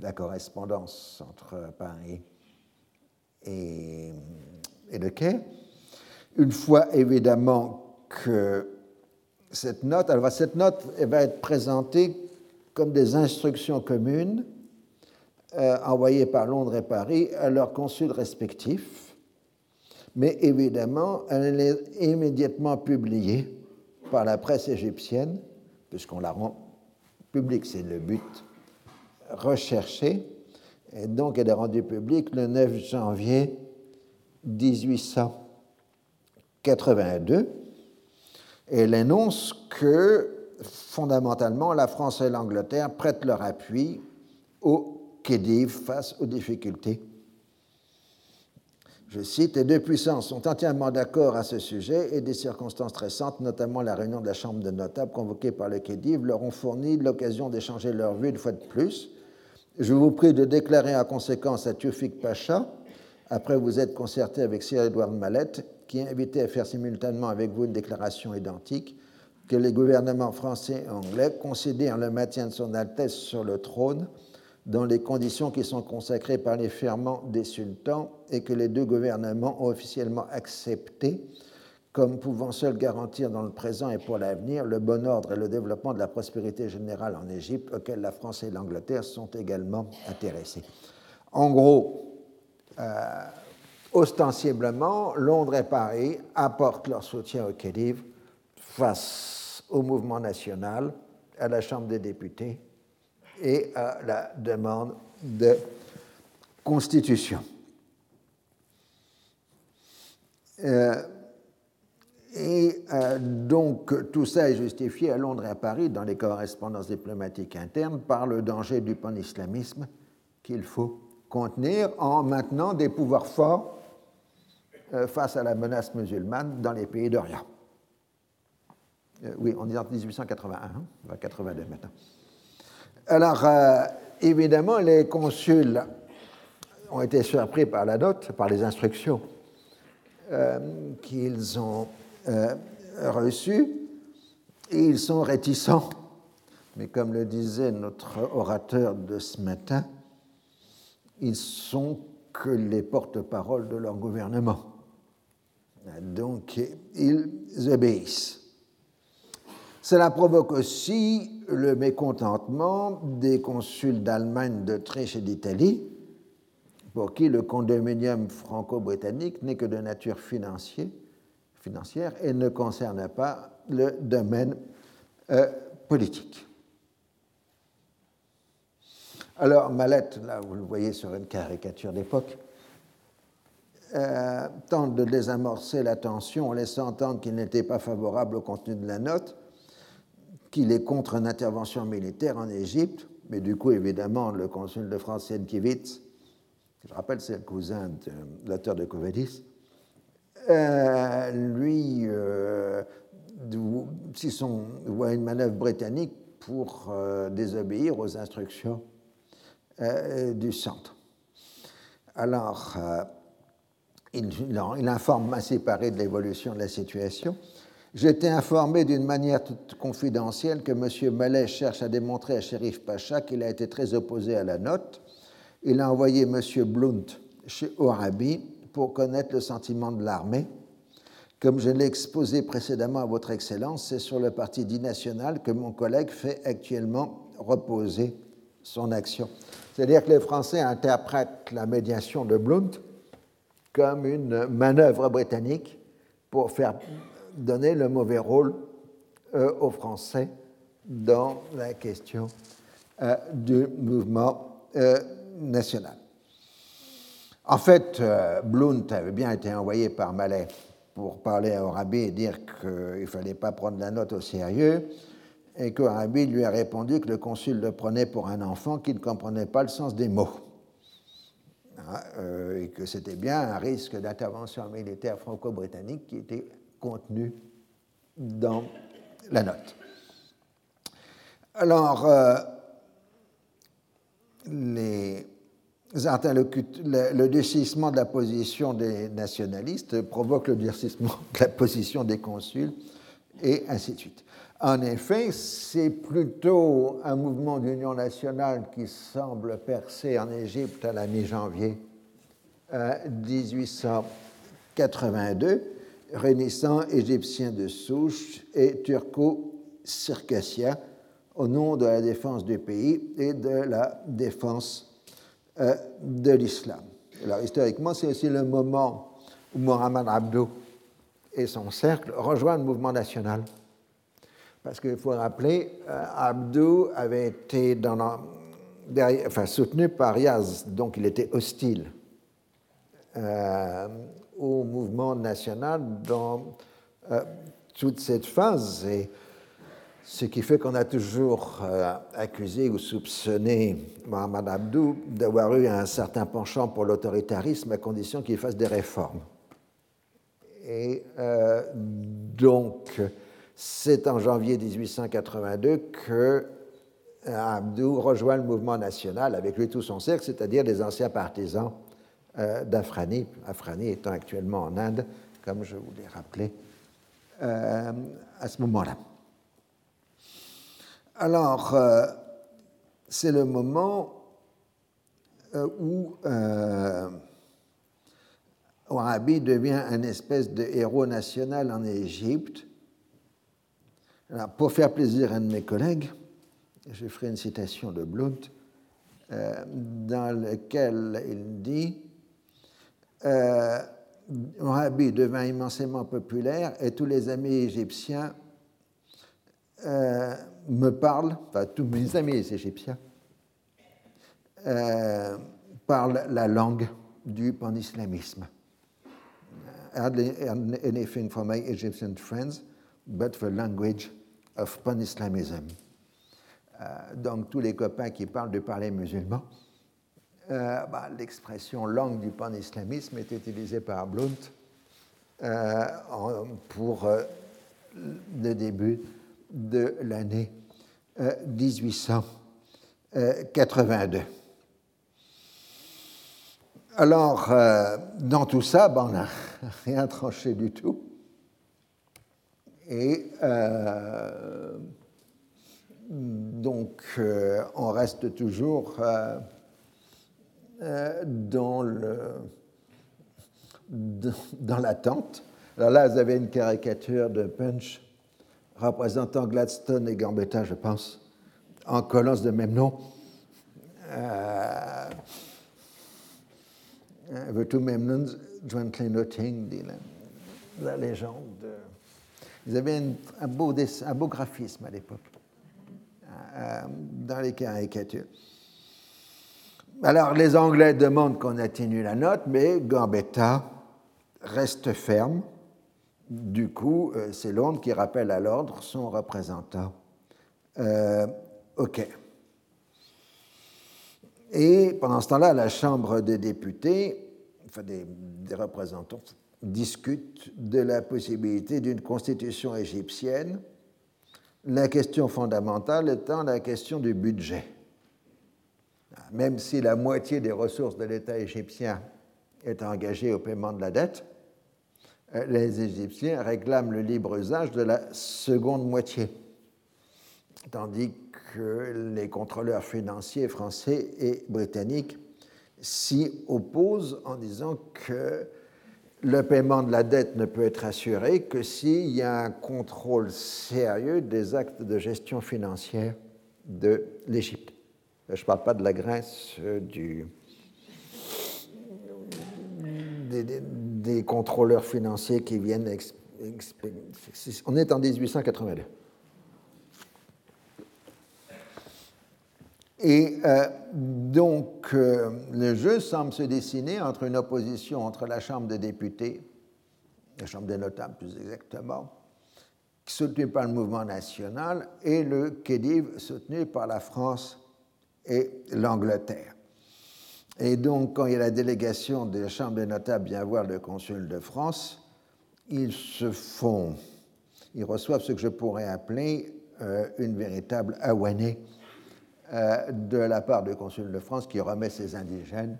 la, correspondance entre Paris et, le quai. Une fois évidemment que cette note, alors cette note va être présentée comme des instructions communes euh, envoyées par Londres et Paris à leurs consuls respectifs, mais évidemment, elle est immédiatement publiée par la presse égyptienne, puisqu'on la rend public, c'est le but recherché. Et donc, elle est rendue publique le 9 janvier 1882. Et elle énonce que, fondamentalement, la France et l'Angleterre prêtent leur appui au Khedive face aux difficultés. Je cite, Les deux puissances sont entièrement d'accord à ce sujet et des circonstances récentes, notamment la réunion de la Chambre des notables convoquée par le Khedive, leur ont fourni l'occasion d'échanger leurs vues une fois de plus. Je vous prie de déclarer en conséquence à Tufik Pacha, après vous être concerté avec Sir Edward Mallette, qui est invité à faire simultanément avec vous une déclaration identique, que les gouvernements français et anglais considèrent le maintien de son Altesse sur le trône dans les conditions qui sont consacrées par les ferments des sultans et que les deux gouvernements ont officiellement accepté comme pouvant seuls garantir dans le présent et pour l'avenir le bon ordre et le développement de la prospérité générale en Égypte, auquel la France et l'Angleterre sont également intéressés. En gros, euh, ostensiblement, Londres et Paris apportent leur soutien au Khedive face au mouvement national, à la Chambre des députés et à la demande de constitution. Euh, et euh, donc tout ça est justifié à Londres et à Paris dans les correspondances diplomatiques internes par le danger du pan-islamisme qu'il faut contenir en maintenant des pouvoirs forts euh, face à la menace musulmane dans les pays d'Orient. Oui, on est en 1881, hein, on va 82 maintenant. Alors, euh, évidemment, les consuls ont été surpris par la note, par les instructions qu'ils ont reçues, et ils sont réticents. Mais comme le disait notre orateur de ce matin, ils sont que les porte-paroles de leur gouvernement. Donc, ils obéissent. Cela provoque aussi le mécontentement des consuls d'Allemagne, d'Autriche et d'Italie, pour qui le condominium franco-britannique n'est que de nature financière, financière et ne concerne pas le domaine euh, politique. Alors, Mallette, là, vous le voyez sur une caricature d'époque, euh, tente de désamorcer la tension en laissant entendre qu'il n'était pas favorable au contenu de la note, qu'il est contre une intervention militaire en Égypte, mais du coup, évidemment, le consul de France, Sienkiewicz, je rappelle, c'est le cousin de l'auteur de Covadis, euh, lui, euh, si voit une manœuvre britannique pour désobéir aux instructions du centre. Alors, il, informe assez séparé de l'évolution de la situation. J'étais informé d'une manière toute confidentielle que M. Mallet cherche à démontrer à Shérif Pacha qu'il a été très opposé à la note. Il a envoyé M. Blount chez Orabi pour connaître le sentiment de l'armée. Comme je l'ai exposé précédemment à Votre Excellence, c'est sur le parti dit national que mon collègue fait actuellement reposer son action. C'est-à-dire que les Français interprètent la médiation de Blount comme une manœuvre britannique pour faire donner le mauvais rôle euh, aux Français dans la question euh, du mouvement euh, national. En fait, Blount avait bien été envoyé par Malais pour parler à Orabi et dire qu'il ne fallait pas prendre la note au sérieux, et qu'Orabi lui a répondu que le consul le prenait pour un enfant qui ne comprenait pas le sens des mots. Euh, et que c'était bien un risque d'intervention militaire franco-britannique qui était contenu dans la note. Alors, euh, les le, le durcissement de la position des nationalistes provoque le durcissement de la position des consuls, et ainsi de suite. En effet, c'est plutôt un mouvement d'union nationale qui semble percer en Égypte à la mi-janvier 1882, euh, réunissant égyptiens de souche et turco-circassiens au nom de la défense du pays et de la défense euh, de l'islam. Alors historiquement, c'est aussi le moment où Mohamed Abdou et son cercle rejoignent le mouvement national parce qu'il faut rappeler, euh, Abdou avait été soutenu par Yaz, donc il était hostile euh, au mouvement national dont euh, toute cette phase et ce qui fait qu'on a toujours euh, accusé ou soupçonné Mohamed Abdou d'avoir eu un certain penchant pour l'autoritarisme à condition qu'il fasse des réformes. Et euh, donc, c'est en janvier 1882 que Abdou rejoint le mouvement national avec lui tout son cercle, c'est-à-dire les anciens partisans d'Afrani, Afrani étant actuellement en Inde, comme je vous l'ai rappelé euh, à ce moment-là. Alors, euh, c'est le moment où Warabi devient un espèce de héros national en Égypte. pour faire plaisir à un de mes collègues, je ferai une citation de Blount, dans laquelle il dit euh, devint immensément populaire et tous les amis égyptiens euh, me parlent, enfin tous mes amis égyptiens euh, parlent la langue du panislamisme. Hardly anything for my Egyptian friends but the language of panislamism. Euh, donc tous les copains qui parlent de parler musulman euh, bah, l'expression langue du pan-islamisme est utilisée par Blount euh, pour euh, le début de l'année 1882. Alors, dans tout ça, ben, on n'a [laughs] rien tranché du tout. Et donc, on reste toujours dans, le, dans l'attente. Alors là, vous avez une caricature de Punch représentant Gladstone et Gambetta, je pense, en colonne de même nom. Euh, the two Memnons jointly noting la légende. Ils avaient un, beau un beau graphisme à l'époque euh, dans les caricatures. Alors, les Anglais demandent qu'on atténue la note, mais Gambetta reste ferme. Du coup, euh, c'est Londres qui rappelle à l'ordre son représentant. Euh, OK. Et pendant ce temps-là, la Chambre des députés, enfin des, des représentants, discute de la possibilité d'une constitution égyptienne, la question fondamentale étant la question du budget même si la moitié des ressources de l'État égyptien est engagée au paiement de la dette, euh, les Égyptiens réclament le libre usage de la seconde moitié, tandis que les contrôleurs financiers français et britanniques s'y opposent en disant que le paiement de la dette ne peut être assuré que s'il y a un contrôle sérieux des actes de gestion financière de l'Égypte. Je ne parle pas de la Grèce, euh, du, des, contrôleurs financiers qui viennent. on est en 1882. Et euh, donc, euh, le jeu semble se dessiner entre une opposition entre la Chambre des députés, la Chambre des notables plus exactement, soutenue par le mouvement national, et le Khedive soutenu par la France et l'Angleterre. Et donc, quand il y a la délégation de la Chambre des notables vient voir le consul de France, ils se font, ils reçoivent ce que je pourrais appeler euh, une véritable awanée euh, de la part du consul de France qui remet ses indigènes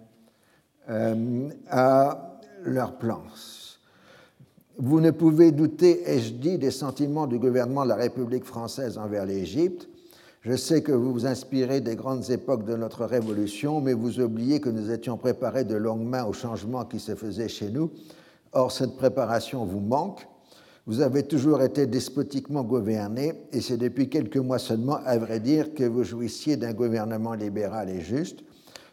euh, à leur plan. Vous ne pouvez douter, ai-je dit, des sentiments du gouvernement de la République française envers l'Égypte je sais que vous vous inspirez des grandes époques de notre Révolution, mais vous oubliez que nous étions préparés de longue main au changement qui se faisait chez nous. Or, cette préparation vous manque. Vous avez toujours été despotiquement gouverné, et c'est depuis quelques mois seulement, à vrai dire, que vous jouissiez d'un gouvernement libéral et juste.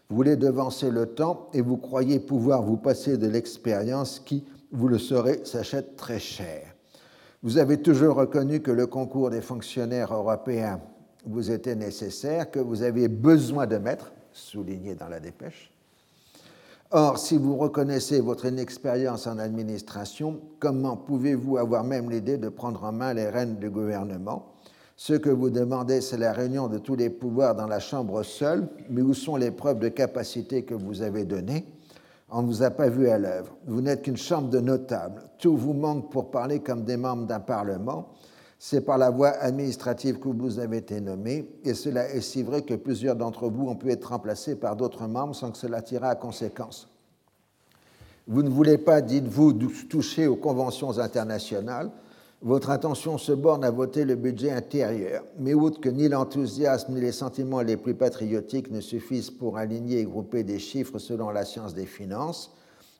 Vous voulez devancer le temps et vous croyez pouvoir vous passer de l'expérience qui, vous le saurez, s'achète très cher. Vous avez toujours reconnu que le concours des fonctionnaires européens vous était nécessaire, que vous aviez besoin de mettre, souligné dans la dépêche. Or, si vous reconnaissez votre inexpérience en administration, comment pouvez-vous avoir même l'idée de prendre en main les rênes du gouvernement? Ce que vous demandez, c'est la réunion de tous les pouvoirs dans la Chambre seule, mais où sont les preuves de capacité que vous avez données? On ne vous a pas vu à l'œuvre. Vous n'êtes qu'une chambre de notables. Tout vous manque pour parler comme des membres d'un Parlement. C'est par la voie administrative que vous avez été nommé, et cela est si vrai que plusieurs d'entre vous ont pu être remplacés par d'autres membres sans que cela tire à conséquence. Vous ne voulez pas, dites-vous, toucher aux conventions internationales. Votre intention se borne à voter le budget intérieur. Mais outre que ni l'enthousiasme ni les sentiments les plus patriotiques ne suffisent pour aligner et grouper des chiffres selon la science des finances,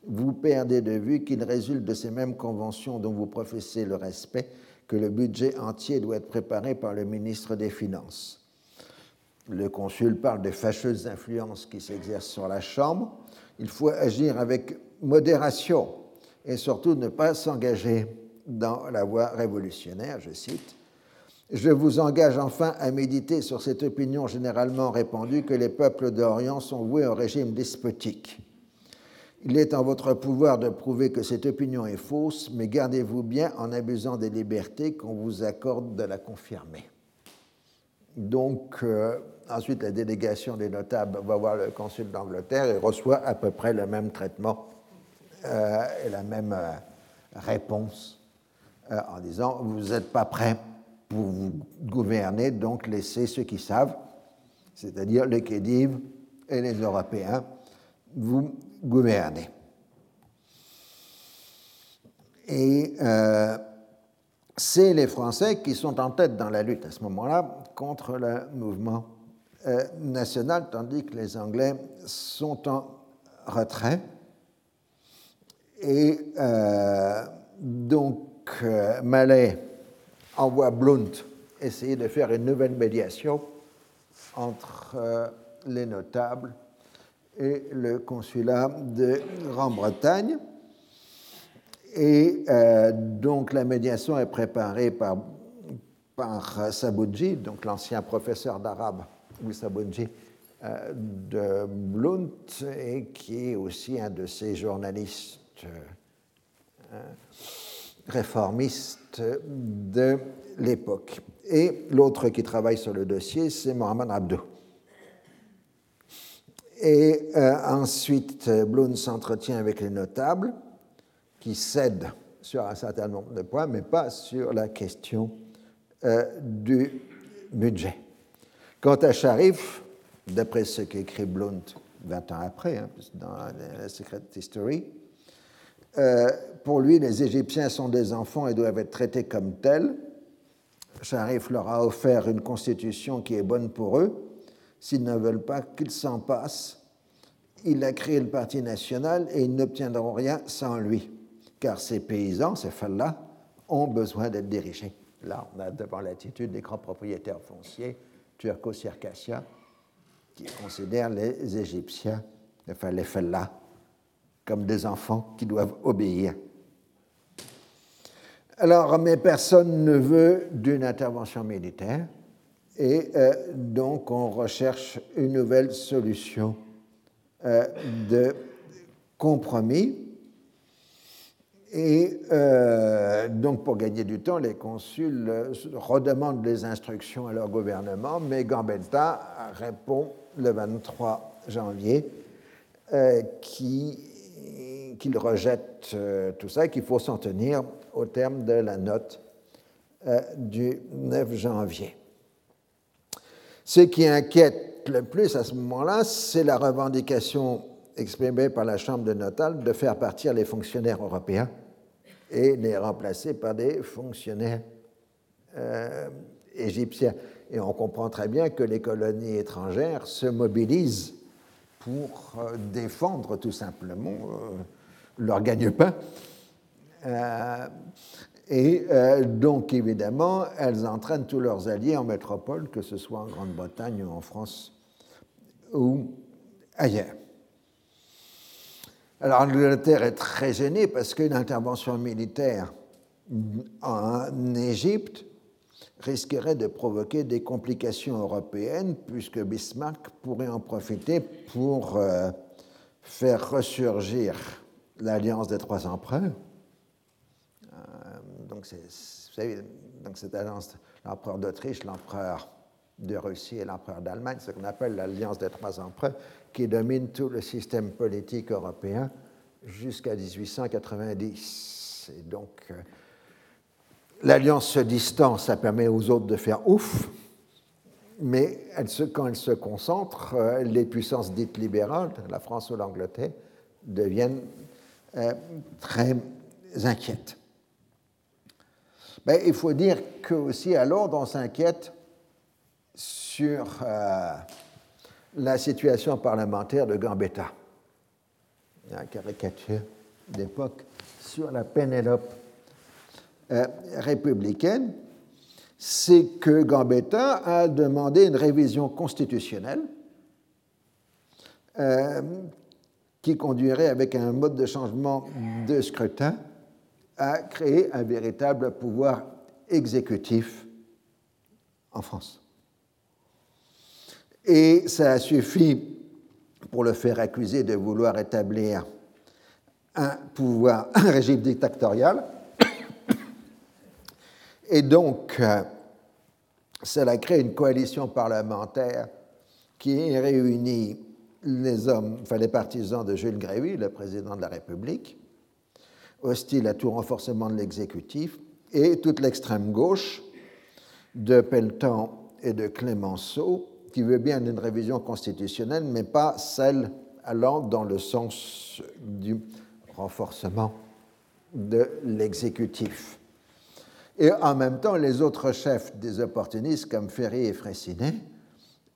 vous perdez de vue qu'il résulte de ces mêmes conventions dont vous professez le respect que le budget entier doit être préparé par le ministre des Finances. Le consul parle de fâcheuses influences qui s'exercent sur la Chambre. Il faut agir avec modération et surtout ne pas s'engager dans la voie révolutionnaire, je cite. Je vous engage enfin à méditer sur cette opinion généralement répandue que les peuples d'Orient sont voués au régime despotique. Il est en votre pouvoir de prouver que cette opinion est fausse, mais gardez-vous bien en abusant des libertés qu'on vous accorde de la confirmer. Donc, euh, ensuite, la délégation des notables va voir le consul d'Angleterre et reçoit à peu près le même traitement euh, et la même euh, réponse en disant Vous n'êtes pas prêt pour vous gouverner, donc laissez ceux qui savent, c'est-à-dire les Khedives et les Européens, vous gouverner. Et c'est les Français qui sont en tête dans la lutte à ce moment-là contre le mouvement national, tandis que les Anglais sont en retrait. Et euh, donc, euh, Mallet envoie Blount essayer de faire une nouvelle médiation entre euh, les notables et le consulat de Grande-Bretagne. Et donc la médiation est préparée par, par donc l'ancien professeur d'arabe, ou Sabouji, de Blount, et qui est aussi un de ces journalistes euh, réformiste de l'époque. Et l'autre qui travaille sur le dossier, c'est Mohamed Abdou. Et euh, ensuite, Bloom s'entretient avec les notables qui cèdent sur un certain nombre de points, mais pas sur la question euh, du budget. Quant à Sharif, d'après ce qu'écrit Blount 20 ans après, hein, dans la Secret History, euh, pour lui, les Égyptiens sont des enfants et doivent être traités comme tels. Sharif leur a offert une constitution qui est bonne pour eux. S'ils ne veulent pas qu'ils s'en passent, il a créé le Parti national et ils n'obtiendront rien sans lui, car ces paysans, ces fallahs, ont besoin d'être dirigés. Là, on a devant l'attitude des grands propriétaires fonciers turco-circassiens qui considèrent les Égyptiens, enfin les fallahs, comme des enfants qui doivent obéir. Alors, mais personne ne veut d'une intervention militaire et euh, donc on recherche une nouvelle solution euh, de compromis. Et euh, donc, pour gagner du temps, les consuls redemandent des instructions à leur gouvernement, mais Gambetta répond le 23 janvier qui qu'il rejette tout ça et qu'il faut s'en tenir au terme de la note du 9 janvier. Ce qui inquiète le plus à ce moment-là, c'est la revendication exprimée par la Chambre de notables de faire partir les fonctionnaires européens et les remplacer par des fonctionnaires euh, égyptiens. Et on comprend très bien que les colonies étrangères se mobilisent pour défendre tout simplement leur gagne-pain. Et euh, donc, évidemment, elles entraînent tous leurs alliés en métropole, que ce soit en Grande-Bretagne ou en France ou ailleurs. Alors, l'Angleterre est très gênée parce qu'une intervention militaire en Égypte risquerait de provoquer des complications européennes, puisque Bismarck pourrait en profiter pour euh, faire ressurgir l'alliance des trois empereurs. Donc, alliance, l'empereur d'Autriche, l'empereur de Russie et l'empereur d'Allemagne, ce qu'on appelle l'alliance des trois empereurs, qui domine tout le système politique européen jusqu'à 1890. Et donc, euh, l'alliance se distance, ça permet aux autres de faire ouf, mais quand elle se concentre, euh, les puissances dites libérales, la France ou l'Angleterre, deviennent euh, très inquiètes. Mais il faut dire qu'aussi à Londres, on s'inquiète sur euh, la situation parlementaire de Gambetta. La caricature d'époque sur la Pénélope républicaine c'est que Gambetta a demandé une révision constitutionnelle euh, qui conduirait avec un mode de changement de scrutin à créer un véritable pouvoir exécutif en France. Et ça a suffi pour le faire accuser de vouloir établir un pouvoir, [coughs] un régime dictatorial, [coughs] et donc, euh, cela crée une coalition parlementaire qui réunit les hommes, enfin les partisans de Jules Grévy, le président de la République, hostile à tout renforcement de l'exécutif, et toute l'extrême gauche de Pelletan et de Clémenceau, qui veut bien une révision constitutionnelle, mais pas celle allant dans le sens du renforcement de l'exécutif. Et en même temps, les autres chefs des opportunistes, comme Ferry et Fraissinet,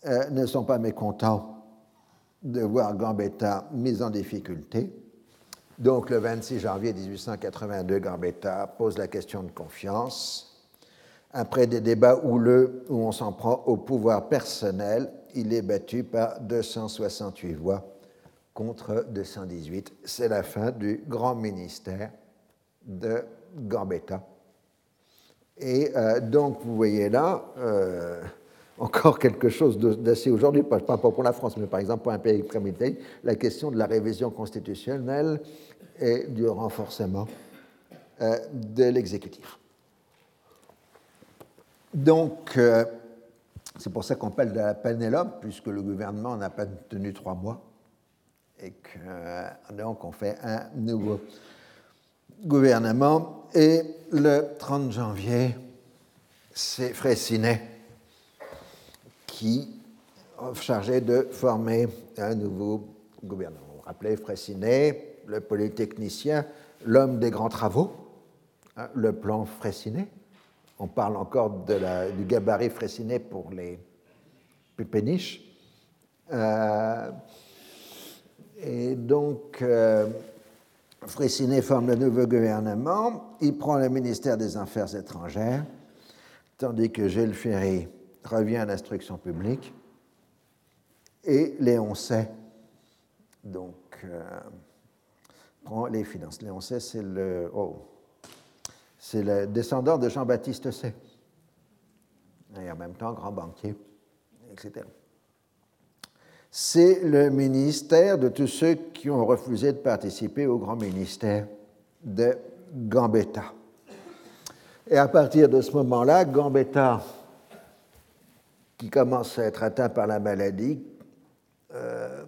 euh, ne sont pas mécontents de voir Gambetta mis en difficulté. Donc, le 26 janvier 1882, Gambetta pose la question de confiance. Après des débats houleux où on s'en prend au pouvoir personnel, il est battu par 268 voix contre 218. C'est la fin du grand ministère de Gambetta et euh, donc, vous voyez là euh, encore quelque chose d'assez aujourd'hui, pas, pour la France, mais par exemple pour un pays comme l'Italie, la question de la révision constitutionnelle et du renforcement euh, de l'exécutif. Donc, c'est pour ça qu'on parle de la Pénélope, puisque le gouvernement n'a pas tenu trois mois, et que donc on fait un nouveau gouvernement. Et le 30 janvier, c'est Fraissinet qui chargé de former un nouveau gouvernement. Vous vous rappelez Fraissinet, le polytechnicien, l'homme des grands travaux, hein, le plan Fraissinet. On parle encore du gabarit Fraissinet pour les péniches. Euh, et donc, euh, Fraissinet forme le nouveau gouvernement, il prend le ministère des Affaires étrangères, tandis que Gilles Ferry revient à l'instruction publique, et Léon Say, donc, euh, prend les finances. Léon Say, c'est le, oh, c'est le descendant de Jean-Baptiste Say, et en même temps grand banquier, etc c'est le ministère de tous ceux qui ont refusé de participer au grand ministère de Gambetta. Et à partir de ce moment-là, Gambetta, qui commence à être atteint par la maladie, euh,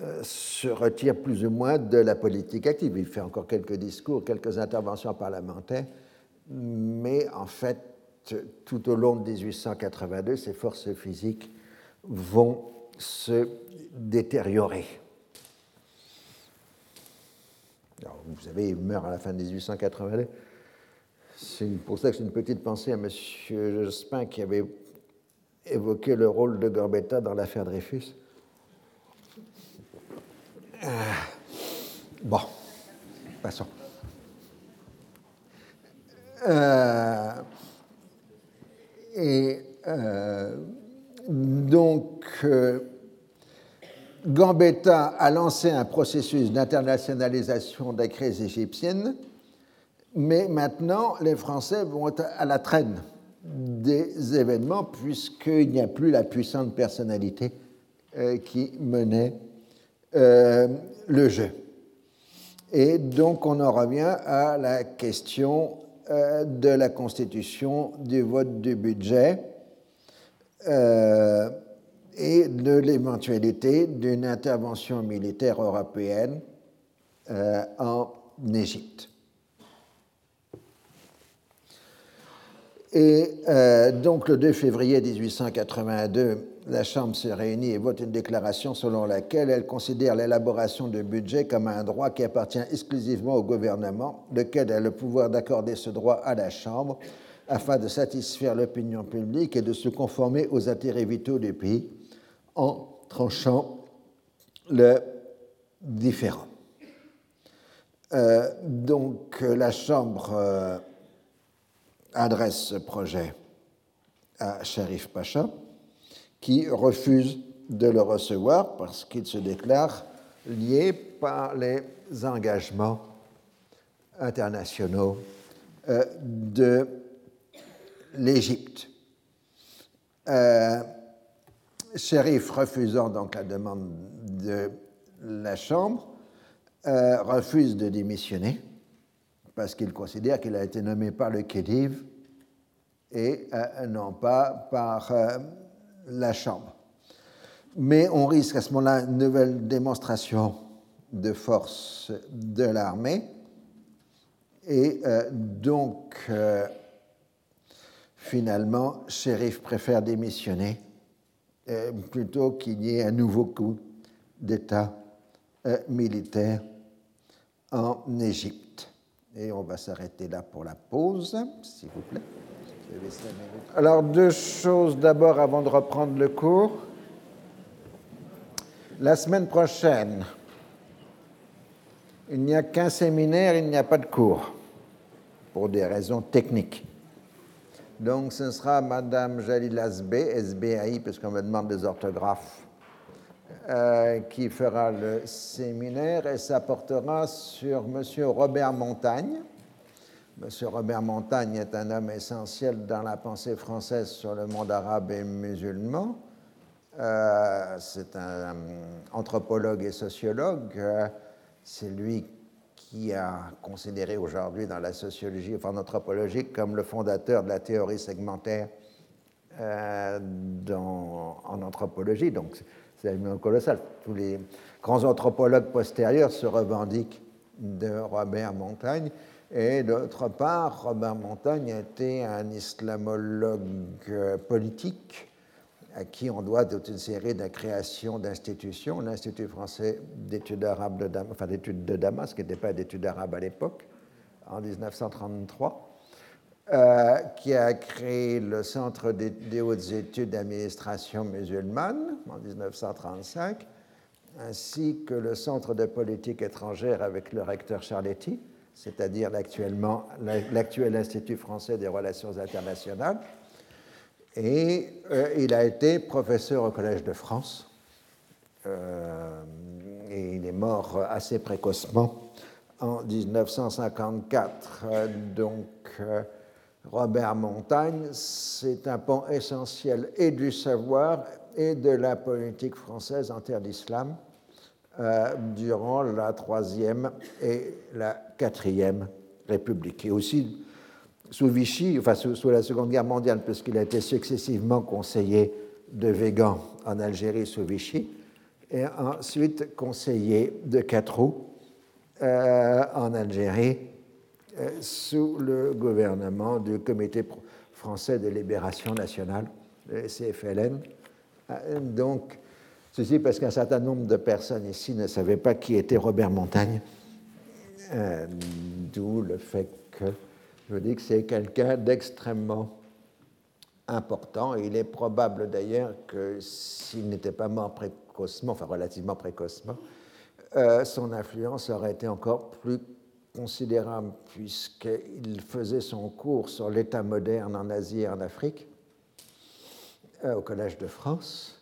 euh, se retire plus ou moins de la politique active. Il fait encore quelques discours, quelques interventions parlementaires, mais en fait, tout au long de 1882, ses forces physiques vont se détériorer. vous savez, il meurt à la fin de 1882. C'est pour ça que c'est une petite pensée à M. Jospin qui avait évoqué le rôle de Gambetta dans l'affaire Dreyfus? Euh, bon, passons. Euh, et euh, donc, Gambetta a lancé un processus d'internationalisation des crises égyptiennes, mais maintenant, les Français vont à la traîne des événements puisqu'il n'y a plus la puissante personnalité euh, qui menait le jeu. Et donc on en revient à la question de la constitution du vote du budget et de l'éventualité d'une intervention militaire européenne en Égypte. Et euh, donc le 2 février 1882, la Chambre se réunit et vote une déclaration selon laquelle elle considère l'élaboration de budget comme un droit qui appartient exclusivement au gouvernement, lequel a le pouvoir d'accorder ce droit à la Chambre afin de satisfaire l'opinion publique et de se conformer aux intérêts vitaux du pays en tranchant le différent. Euh, donc la Chambre euh, adresse ce projet à Sharif Pacha, qui refuse de le recevoir parce qu'il se déclare lié par les engagements internationaux euh, de l'Égypte. Euh, refusant donc la demande de la Chambre, euh, refuse de démissionner parce qu'il considère qu'il a été nommé par le Khedive et euh, non pas par euh, la Chambre. Mais on risque à ce moment-là une nouvelle démonstration de force de l'armée. Et euh, donc, finalement, Shérif préfère démissionner plutôt qu'il y ait un nouveau coup d'État militaire en Égypte. Et on va s'arrêter là pour la pause, s'il vous plaît. Alors, deux choses d'abord avant de reprendre le cours. La semaine prochaine, il n'y a qu'un séminaire, il n'y a pas de cours, pour des raisons techniques. Donc, ce sera Madame Jalila SB, SBAI, parce qu'on me demande des orthographes, euh, qui fera le séminaire et ça portera sur Monsieur Robert Montagne. Monsieur Robert Montagne est un homme essentiel dans la pensée française sur le monde arabe et musulman. Euh, c'est un anthropologue et sociologue. c'est lui qui a considéré aujourd'hui dans la sociologie, enfin en anthropologie, comme le fondateur de la théorie segmentaire euh, dans, en anthropologie. Donc, c'est un colossal. Tous les grands anthropologues postérieurs se revendiquent de Robert Montagne. Et d'autre part, Robert Montagne était un islamologue euh, politique à qui on doit toute une série de créations d'institutions. L'Institut français d'études arabes de Damas, enfin d'études de Damas, qui n'était pas d'études arabes à l'époque, en 1933. Euh, qui a créé le Centre des, hautes études d'administration musulmane en 1935, ainsi que le Centre de politique étrangère avec le recteur Charletti, c'est-à-dire l'actuel Institut français des relations internationales. Et euh, il a été professeur au Collège de France. Euh, et il est mort assez précocement en 1954. donc, Robert Montagne, c'est un pont essentiel et du savoir et de la politique française en terre d'islam euh, durant la Troisième et la Quatrième République. Et aussi sous Vichy, enfin sous, la Seconde Guerre mondiale, puisqu'il a été successivement conseiller de Végan en Algérie sous Vichy, et ensuite conseiller de Catroux euh, en Algérie sous le gouvernement du Comité français de libération nationale, le CFLN. Euh, donc, ceci parce qu'un certain nombre de personnes ici ne savaient pas qui était Robert Montagne, euh, d'où le fait que je dis que c'est quelqu'un d'extrêmement important. il est probable d'ailleurs que s'il n'était pas mort précocement, enfin relativement précocement, son influence aurait été encore plus considérable puisqu'il faisait son cours sur l'État moderne en Asie et en Afrique euh, au Collège de France,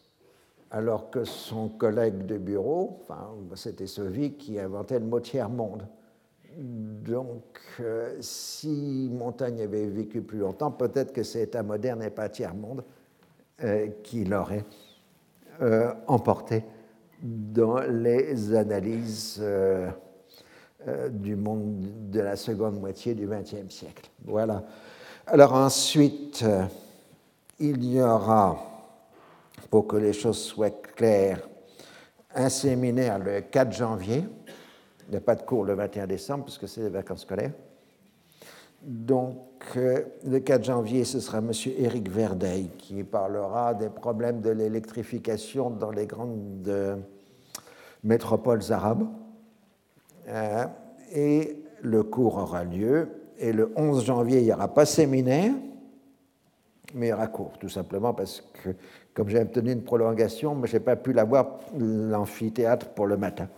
alors que son collègue de bureau, enfin, c'était Sauvy qui inventait le mot tiers-monde. Donc, euh, si Montaigne avait vécu plus longtemps, peut-être que cet État moderne et pas tiers-monde euh, qui l'aurait emporté dans les analyses du monde de la seconde moitié du XXe siècle. Voilà. Alors ensuite, il y aura, pour que les choses soient claires, un séminaire le 4 janvier. Il n'y a pas de cours le 21 décembre puisque c'est les vacances scolaires. Donc, euh, le 4 janvier, ce sera M. Éric Verdeil qui parlera des problèmes de l'électrification dans les grandes euh, métropoles arabes. Euh, et le cours aura lieu. Et le 11 janvier, il n'y aura pas séminaire, mais il y aura cours, tout simplement parce que, comme j'ai obtenu une prolongation, je n'ai pas pu l'avoir, l'amphithéâtre, pour le matin.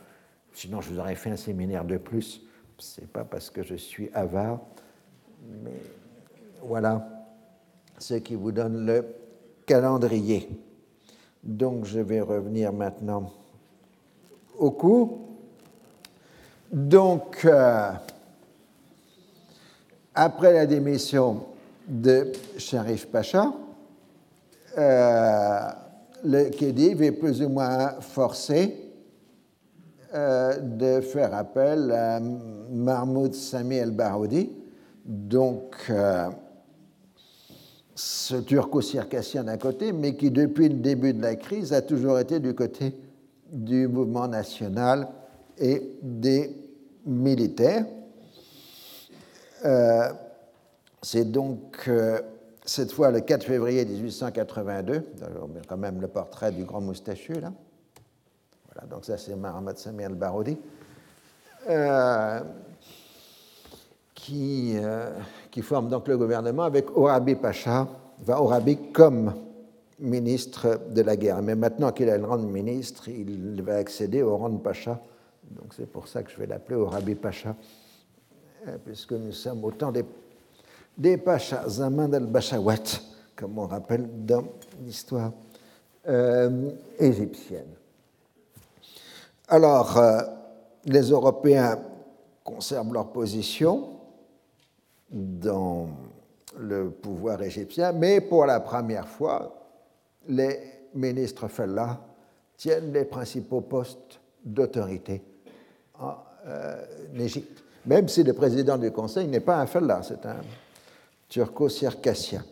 Sinon, je vous aurais fait un séminaire de plus. Ce n'est pas parce que je suis avare mais voilà ce qui vous donne le calendrier. Donc je vais revenir maintenant au cours. Donc, euh, après la démission de Sharif Pacha, euh, le Khedive est plus ou moins forcé euh, de faire appel à Mahmoud Sami el-Baroudi, donc ce turco-circassien d'un côté, mais qui depuis le début de la crise a toujours été du côté du mouvement national et des militaires. Euh, c'est donc euh, cette fois le 4 février 1882, on met quand même le portrait du grand moustachu là. Voilà, donc ça c'est Mohamed Sami al-Baroudi qui, euh, qui forme donc le gouvernement avec Orabi Pacha, va Orabi comme ministre de la guerre. Mais maintenant qu'il est le rang de ministre, il va accéder au rang de Pacha. Donc c'est pour ça que je vais l'appeler Orabi Pacha, euh, puisque nous sommes autant des, des Pachas, Zaman al-Bashawat, comme on rappelle dans l'histoire euh, égyptienne. Alors, les Européens conservent leur position dans le pouvoir égyptien, mais pour la première fois, les ministres Fallah tiennent les principaux postes d'autorité en euh, Égypte, même si le président du Conseil n'est pas un Fallah, c'est un turco-circassien.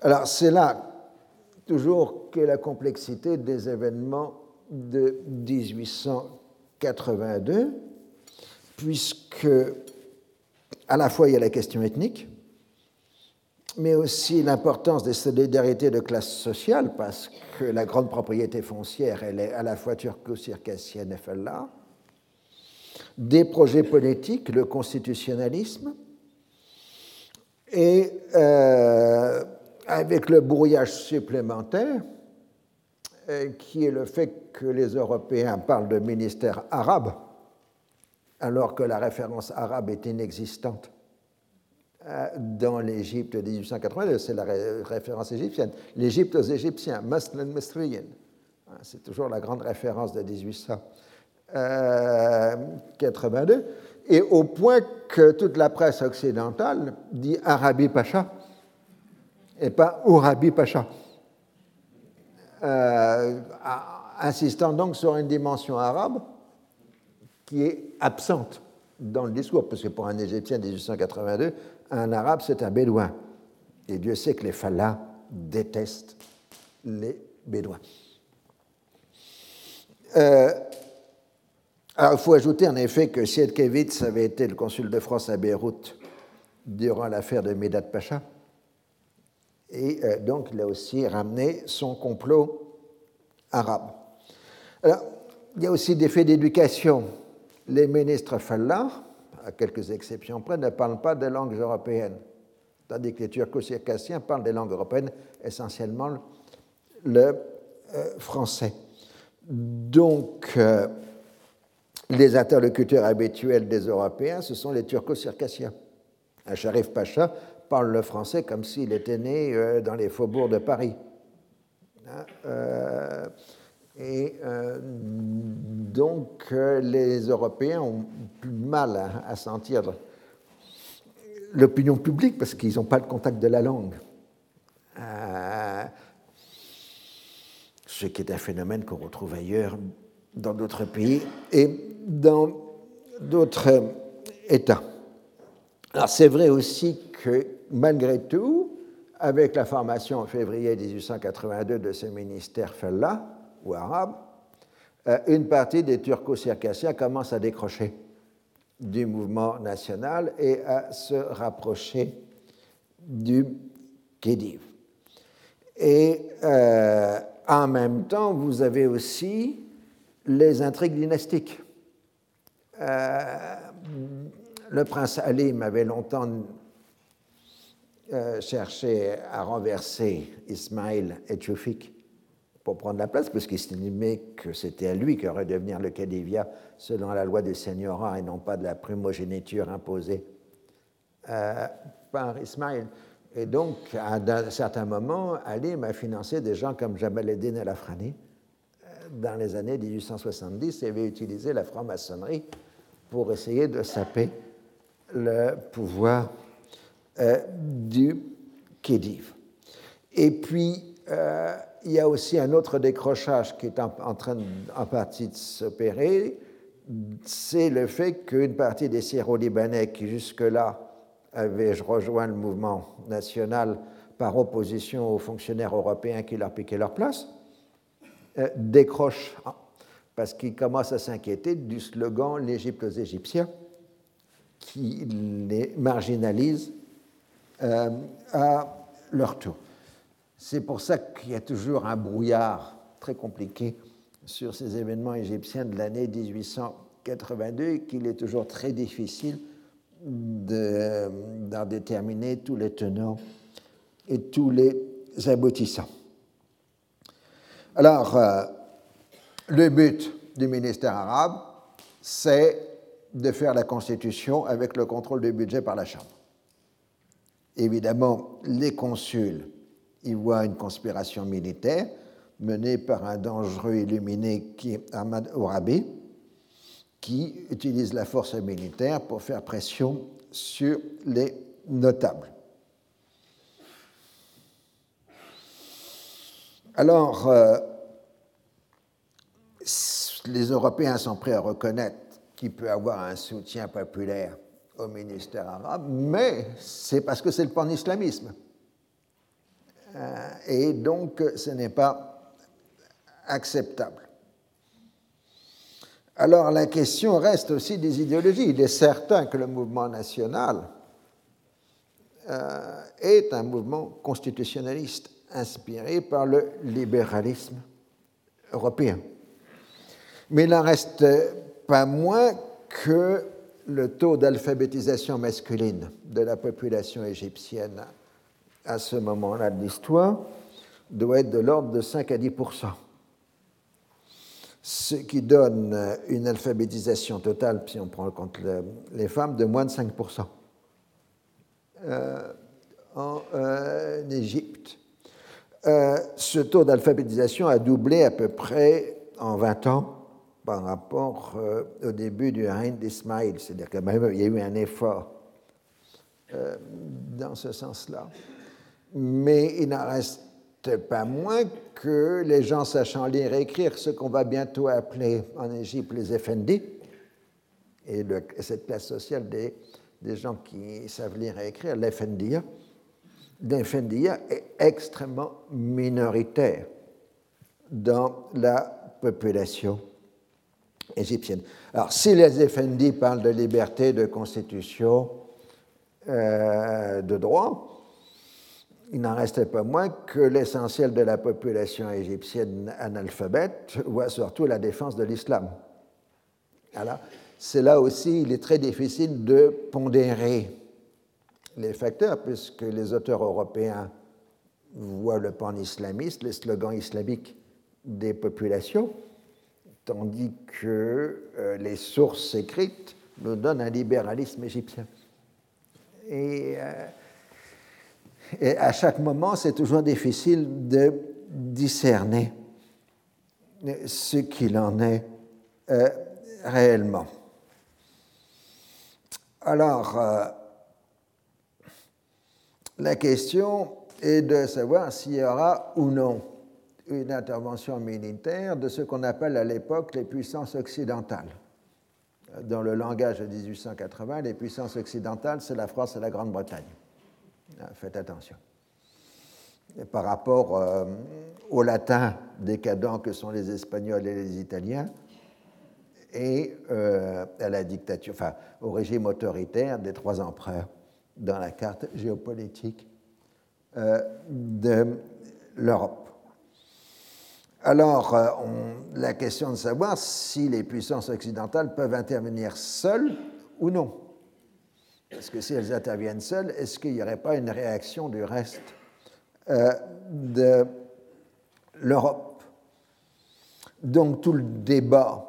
Alors c'est là toujours que la complexité des événements de 1882, puisque à la fois il y a la question ethnique, mais aussi l'importance des solidarités de classe sociale, parce que la grande propriété foncière, elle est à la fois turco-circassienne et fella, des projets politiques, le constitutionnalisme, et euh, avec le brouillage supplémentaire, euh, qui est le fait que les Européens parlent de ministère arabe, alors que la référence arabe est inexistante dans l'Égypte de 1882, c'est la référence égyptienne. L'Égypte aux Égyptiens, Maslan Masriyin, hein, c'est toujours la grande référence de 1882, et au point que toute la presse occidentale dit Arabi Pacha et pas Ourabi Pacha, euh, insistant donc sur une dimension arabe qui est absente dans le discours, parce que pour un Égyptien de 1882, un Arabe, c'est un Bédouin. Et Dieu sait que les Fallahs détestent les Bédouins. Euh, alors, il faut ajouter en effet que Siedkevitz avait été le consul de France à Beyrouth durant l'affaire de Medat Pacha. Et euh, donc, il a aussi ramené son complot arabe. Alors, il y a aussi des faits d'éducation les ministres Fallah, à quelques exceptions près, ne parlent pas des langues européennes, tandis que les turco-circassiens parlent des langues européennes, essentiellement le euh, français. Donc, euh, les interlocuteurs habituels des Européens, ce sont les turco-circassiens. Un Sharif Pacha parle le français comme s'il était né euh, dans les faubourgs de Paris. Et euh, donc, euh, les Européens ont plus de mal à, sentir l'opinion publique parce qu'ils n'ont pas le contact de la langue. Euh, ce qui est un phénomène qu'on retrouve ailleurs dans d'autres pays et dans d'autres États. Alors c'est vrai aussi que malgré tout, avec la formation en février 1882 de ce ministère Fella, ou arabe, euh, une partie des turco-circassiens commence à décrocher du mouvement national et à se rapprocher du Khedive. Et euh, en même temps, vous avez aussi les intrigues dynastiques. Euh, le prince Alim avait longtemps cherché à renverser Ismaïl et Tchoufik pour prendre la place, parce qu'il estimait que c'était à lui qu'aurait devenir le Khadivia selon la loi du Seigneurat et non pas de la primogéniture imposée euh, par Ismaïl. Et donc, à un certain moment, Ali m'a financé des gens comme Jamal Eddin El Afrani euh, dans les années 1870 et avait utilisé la franc-maçonnerie pour essayer de saper le pouvoir euh, du Khedive. Et puis, il y a aussi un autre décrochage qui est en, train en partie de s'opérer, c'est le fait qu'une partie des Syro-Libanais qui jusque-là avaient rejoint le mouvement national par opposition aux fonctionnaires européens qui leur piquaient leur place, euh, décrochent parce qu'ils commencent à s'inquiéter du slogan L'Égypte aux Égyptiens qui les marginalise euh, à leur tour. C'est pour ça qu'il y a toujours un brouillard très compliqué sur ces événements égyptiens de l'année 1882 et qu'il est toujours très difficile d'en déterminer tous les tenants et tous les aboutissants. Alors, euh, le but du ministère arabe, c'est de faire la constitution avec le contrôle du budget par la Chambre. Évidemment, les consuls y voient une conspiration militaire menée par un dangereux illuminé qui est Ahmad Orabi, qui utilise la force militaire pour faire pression sur les notables. Alors, euh, les Européens sont prêts à reconnaître qu'il peut avoir un soutien populaire au ministère arabe, mais c'est parce que c'est le pan-islamisme. Euh, et donc, ce n'est pas acceptable. Alors, la question reste aussi des idéologies. Il est certain que le mouvement national euh, est un mouvement constitutionnaliste inspiré par le libéralisme européen. Mais il n'en reste pas moins que le taux d'alphabétisation masculine de la population égyptienne à ce moment-là de l'histoire doit être de l'ordre de 5 à 10% ce qui donne une alphabétisation totale, si on prend en compte les femmes, de moins de 5% euh, en euh, Égypte. Euh, ce taux d'alphabétisation a doublé à peu près en 20 ans par rapport euh, au début du règne d'Ismaïl. C'est-à-dire qu'il y a eu un effort euh, dans ce sens-là. Mais il n'en reste pas moins que les gens sachant lire et écrire, ce qu'on va bientôt appeler en Égypte les Effendis, et cette classe sociale des, gens qui savent lire et écrire, l'Effendia, l'Effendia est extrêmement minoritaire dans la population égyptienne. Alors, si les Effendis parlent de liberté, de constitution, euh, de droit, il n'en restait pas moins que l'essentiel de la population égyptienne analphabète voit surtout la défense de l'islam. Alors, c'est là aussi, il est très difficile de pondérer les facteurs, puisque les auteurs européens voient le pan islamiste, les slogans islamiques des populations, tandis que euh, les sources écrites nous donnent un libéralisme égyptien. Et, euh, et à chaque moment, c'est toujours difficile de discerner ce qu'il en est euh, réellement. Alors, la question est de savoir s'il y aura ou non une intervention militaire de ce qu'on appelle à l'époque les puissances occidentales. Dans le langage de 1880, les puissances occidentales, c'est la France et la Grande-Bretagne. Ah, faites attention. par rapport euh, aux latins décadents que sont les Espagnols et les Italiens, et euh, à la dictature, enfin au régime autoritaire des trois empereurs dans la carte géopolitique euh, de l'Europe. Alors, la question de savoir si les puissances occidentales peuvent intervenir seules ou non. Parce que si elles interviennent seules, est-ce qu'il n'y aurait pas une réaction du reste de l'Europe? Donc tout le débat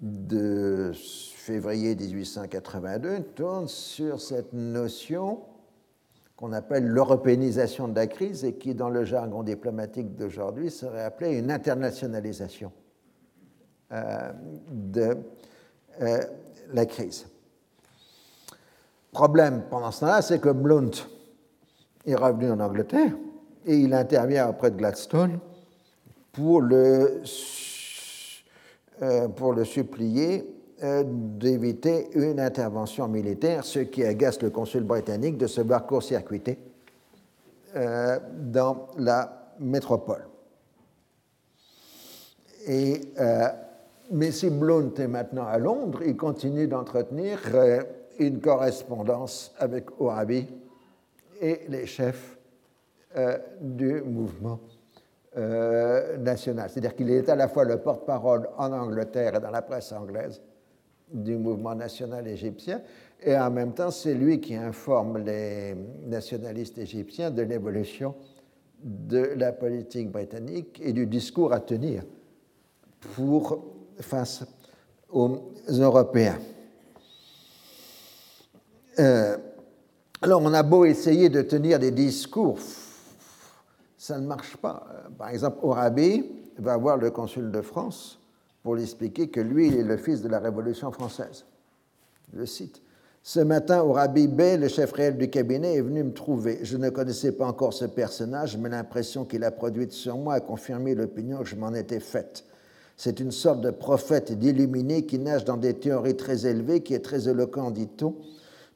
de février 1882 tourne sur cette notion qu'on appelle l'européanisation de la crise et qui, dans le jargon diplomatique d'aujourd'hui, serait appelée une internationalisation euh, de euh, la crise. Problème pendant ce temps-là, c'est que Blunt est revenu en Angleterre et il intervient auprès de Gladstone pour le euh, pour le supplier euh, d'éviter une intervention militaire, ce qui agace le consul britannique de se voir court-circuité euh, dans la métropole. Et, mais si Blount est maintenant à Londres, il continue d'entretenir une correspondance avec Orabi et les chefs du mouvement euh, national. C'est-à-dire qu'il est à la fois le porte-parole en Angleterre et dans la presse anglaise du mouvement national égyptien, et en même temps, c'est lui qui informe les nationalistes égyptiens de l'évolution de la politique britannique et du discours à tenir pour, face aux Européens. Euh, alors, on a beau essayer de tenir des discours ça ne marche pas. Par exemple, Orabi va voir le consul de France pour lui expliquer que lui, il est le fils de la Révolution française. Je cite. Ce matin, Orabi B, le chef réel du cabinet, est venu me trouver. Je ne connaissais pas encore ce personnage, mais l'impression qu'il a produite sur moi a confirmé l'opinion que je m'en étais faite. C'est une sorte de prophète d'illuminé qui nage dans des théories très élevées, qui est très éloquent, dit-on,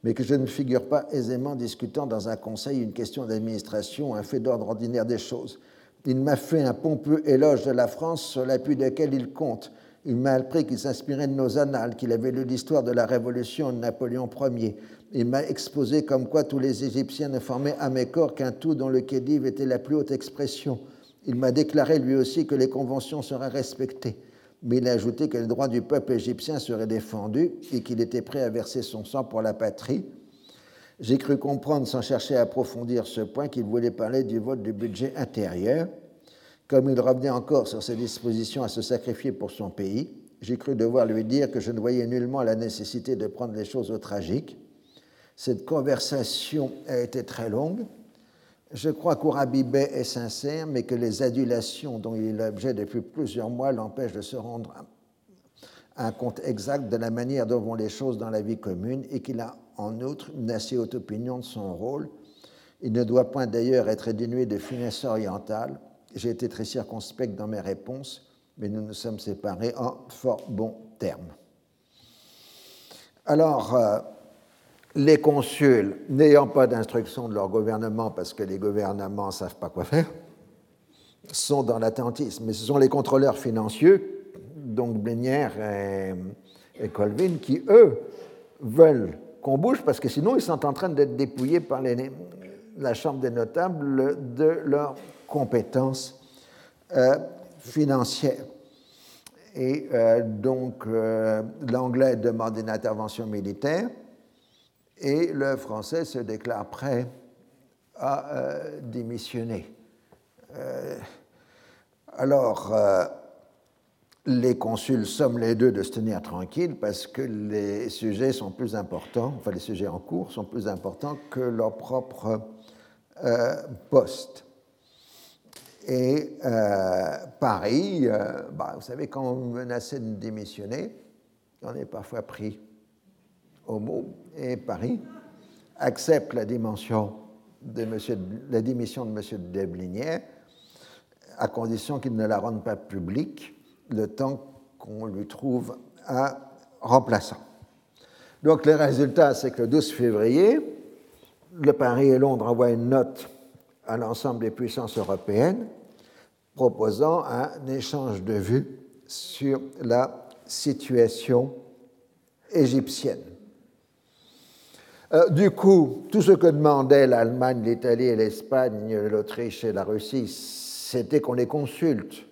mais que je ne figure pas aisément discutant dans un conseil une question d'administration, un fait d'ordre ordinaire des choses. Il m'a fait un pompeux éloge de la France sur l'appui desquels il compte. Il m'a appris qu'il s'inspirait de nos annales, qu'il avait lu l'histoire de la Révolution de Napoléon Ier. Il m'a exposé comme quoi tous les Égyptiens ne formaient à mes corps qu'un tout dont le kédiv était la plus haute expression. Il m'a déclaré lui aussi que les conventions seraient respectées mais il a ajouté que les droits du peuple égyptien seraient défendus et qu'il était prêt à verser son sang pour la patrie. J'ai cru comprendre, sans chercher à approfondir ce point, qu'il voulait parler du vote du budget intérieur. Comme il revenait encore sur ses dispositions à se sacrifier pour son pays, j'ai cru devoir lui dire que je ne voyais nullement la nécessité de prendre les choses au tragique. Cette conversation a été très longue. Je crois qu'Ourabibé est sincère, mais que les adulations dont il est l'objet depuis plusieurs mois l'empêchent de se rendre un compte exact de la manière dont vont les choses dans la vie commune et qu'il a en outre une assez haute opinion de son rôle. Il ne doit point d'ailleurs être dénué de finesse orientale. J'ai été très circonspect dans mes réponses, mais nous nous sommes séparés en fort bons termes. Alors, euh, les consuls, n'ayant pas d'instruction de leur gouvernement, parce que les gouvernements ne savent pas quoi faire, sont dans l'attentisme. Mais ce sont les contrôleurs financiers, donc Blénière et, Colvin, qui, eux, veulent qu'on bouge, parce que sinon, ils sont en train d'être dépouillés par la Chambre des notables de leurs compétences euh, financières. Et euh, donc, euh, l'anglais demande une intervention militaire et le Français se déclare prêt à euh, démissionner. Euh, alors, euh, les consuls somment les deux de se tenir tranquilles parce que les sujets sont plus importants, enfin les sujets en cours sont plus importants que leur propre poste. Et Paris, bah, vous savez, quand on menaçait de démissionner, on est parfois pris Homo et Paris accepte la, dimension de monsieur, la de M. de Deblinière à condition qu'il ne la rende pas publique le temps qu'on lui trouve un remplaçant. Donc le résultat, c'est que le 12 février, le Paris et Londres envoient une note à l'ensemble des puissances européennes proposant un échange de vues sur la situation égyptienne. Euh, du coup, tout ce que demandaient l'Allemagne, l'Italie l'Espagne, l'Autriche et la Russie, c'était qu'on les consulte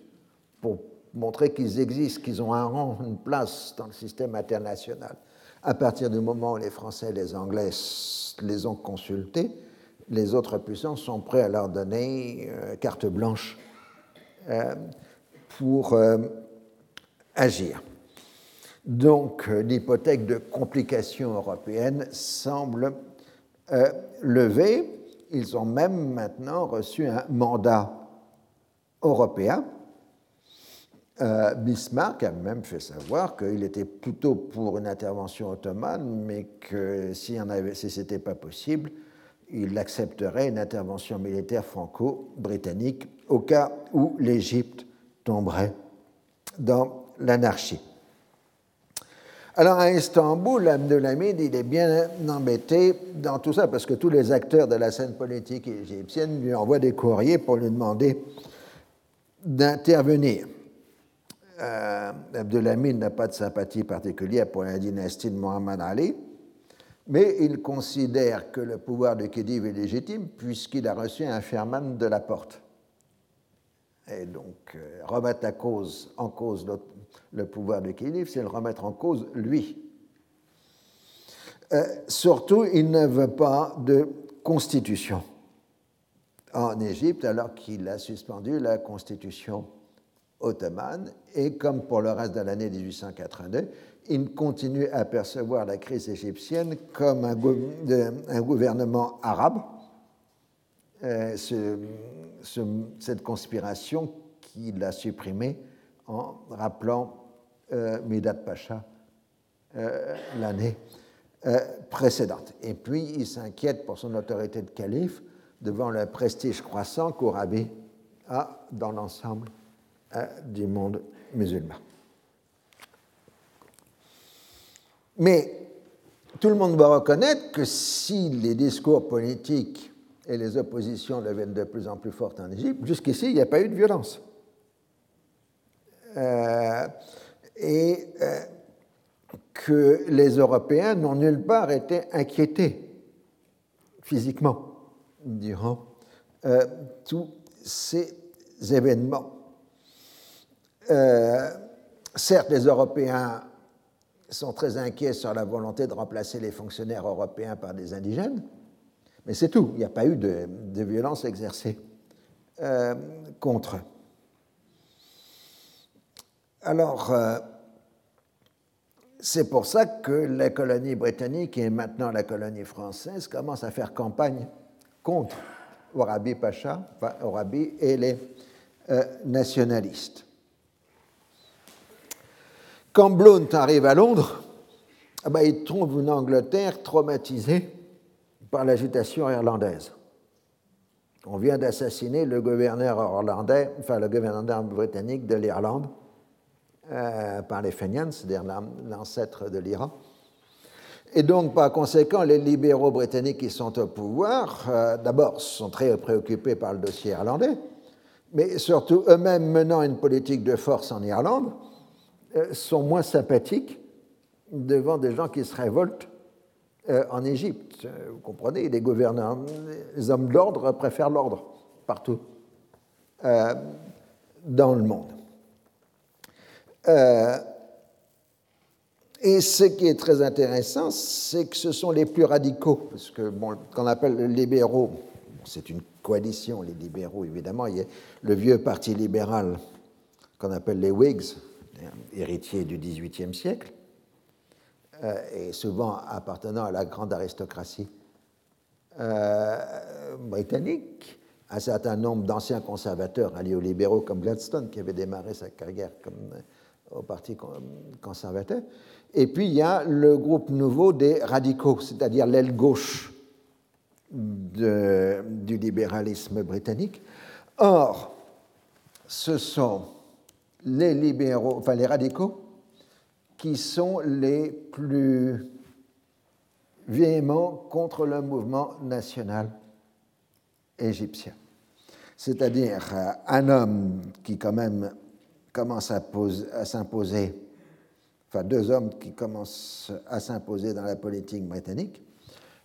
pour montrer qu'ils existent, qu'ils ont un rang, une place dans le système international. À partir du moment où les Français et les Anglais les ont consultés, les autres puissances sont prêts à leur donner euh, carte blanche euh, pour agir. Donc euh, l'hypothèque de complications européennes semble euh, levée. Ils ont même maintenant reçu un mandat européen. Euh, Bismarck a même fait savoir qu'il était plutôt pour une intervention ottomane, mais que si, si ce n'était pas possible, il accepterait une intervention militaire franco-britannique au cas où l'Égypte tomberait dans l'anarchie. Alors à Istanbul, Abdelhamid, il est bien embêté dans tout ça, parce que tous les acteurs de la scène politique égyptienne lui envoient des courriers pour lui demander d'intervenir. Euh, n'a pas de sympathie particulière pour la dynastie de Mohammed Ali, mais il considère que le pouvoir de Khedive est légitime puisqu'il a reçu un ferman de la porte. Et donc, euh, remettre cause, en cause le pouvoir de Khedive, c'est le remettre en cause lui. Euh, surtout, il ne veut pas de constitution en Égypte, alors qu'il a suspendu la constitution ottomane. Et comme pour le reste de l'année 1882, il continue à percevoir la crise égyptienne comme un, gouvernement arabe. Euh, cette conspiration qu'il a supprimée en rappelant Midat Pacha euh, l'année euh, précédente. Et puis, il s'inquiète pour son autorité de calife devant le prestige croissant qu'Orabi a dans l'ensemble du monde musulman. Mais tout le monde va reconnaître que si les discours politiques et les oppositions deviennent de plus en plus fortes en Égypte, jusqu'ici, il n'y a pas eu de violence. Euh, et euh, que les Européens n'ont nulle part été inquiétés physiquement durant euh, tous ces événements. certes, les Européens sont très inquiets sur la volonté de remplacer les fonctionnaires européens par des indigènes, mais c'est tout. Il n'y a pas eu de, de violence exercée contre eux. Alors, euh, c'est pour ça que la colonie britannique et maintenant la colonie française commencent à faire campagne contre Orabi Pacha, Orabi et les euh, nationalistes. Quand Blount arrive à Londres, ah ben, il trouve une Angleterre traumatisée par l'agitation irlandaise. On vient d'assassiner le gouverneur irlandais, enfin le gouverneur britannique de l'Irlande, euh, par les Fenians, c'est-à-dire l'ancêtre de l'Iran. Et donc, par conséquent, les libéraux britanniques qui sont au pouvoir, euh, d'abord, sont très préoccupés par le dossier irlandais, mais surtout eux-mêmes menant une politique de force en Irlande, euh, sont moins sympathiques devant des gens qui se révoltent en Égypte. Vous comprenez, les gouverneurs, les hommes d'ordre préfèrent l'ordre partout dans le monde. Euh, et ce qui est très intéressant, c'est que ce sont les plus radicaux, parce que bon, qu'on appelle les libéraux, c'est une coalition, les libéraux évidemment, il y a le vieux parti libéral qu'on appelle les Whigs, héritiers du XVIIIe siècle, euh, et souvent appartenant à la grande aristocratie euh, britannique, un certain nombre d'anciens conservateurs alliés aux libéraux comme Gladstone, qui avait démarré sa carrière comme au Parti conservateur. Et puis il y a le groupe nouveau des radicaux, c'est-à-dire l'aile gauche du libéralisme britannique. Or, ce sont les libéraux, enfin les radicaux, qui sont les plus véhéments contre le mouvement national égyptien. C'est-à-dire euh, un homme qui quand même commence à, s'imposer, enfin deux hommes qui commencent à s'imposer dans la politique britannique.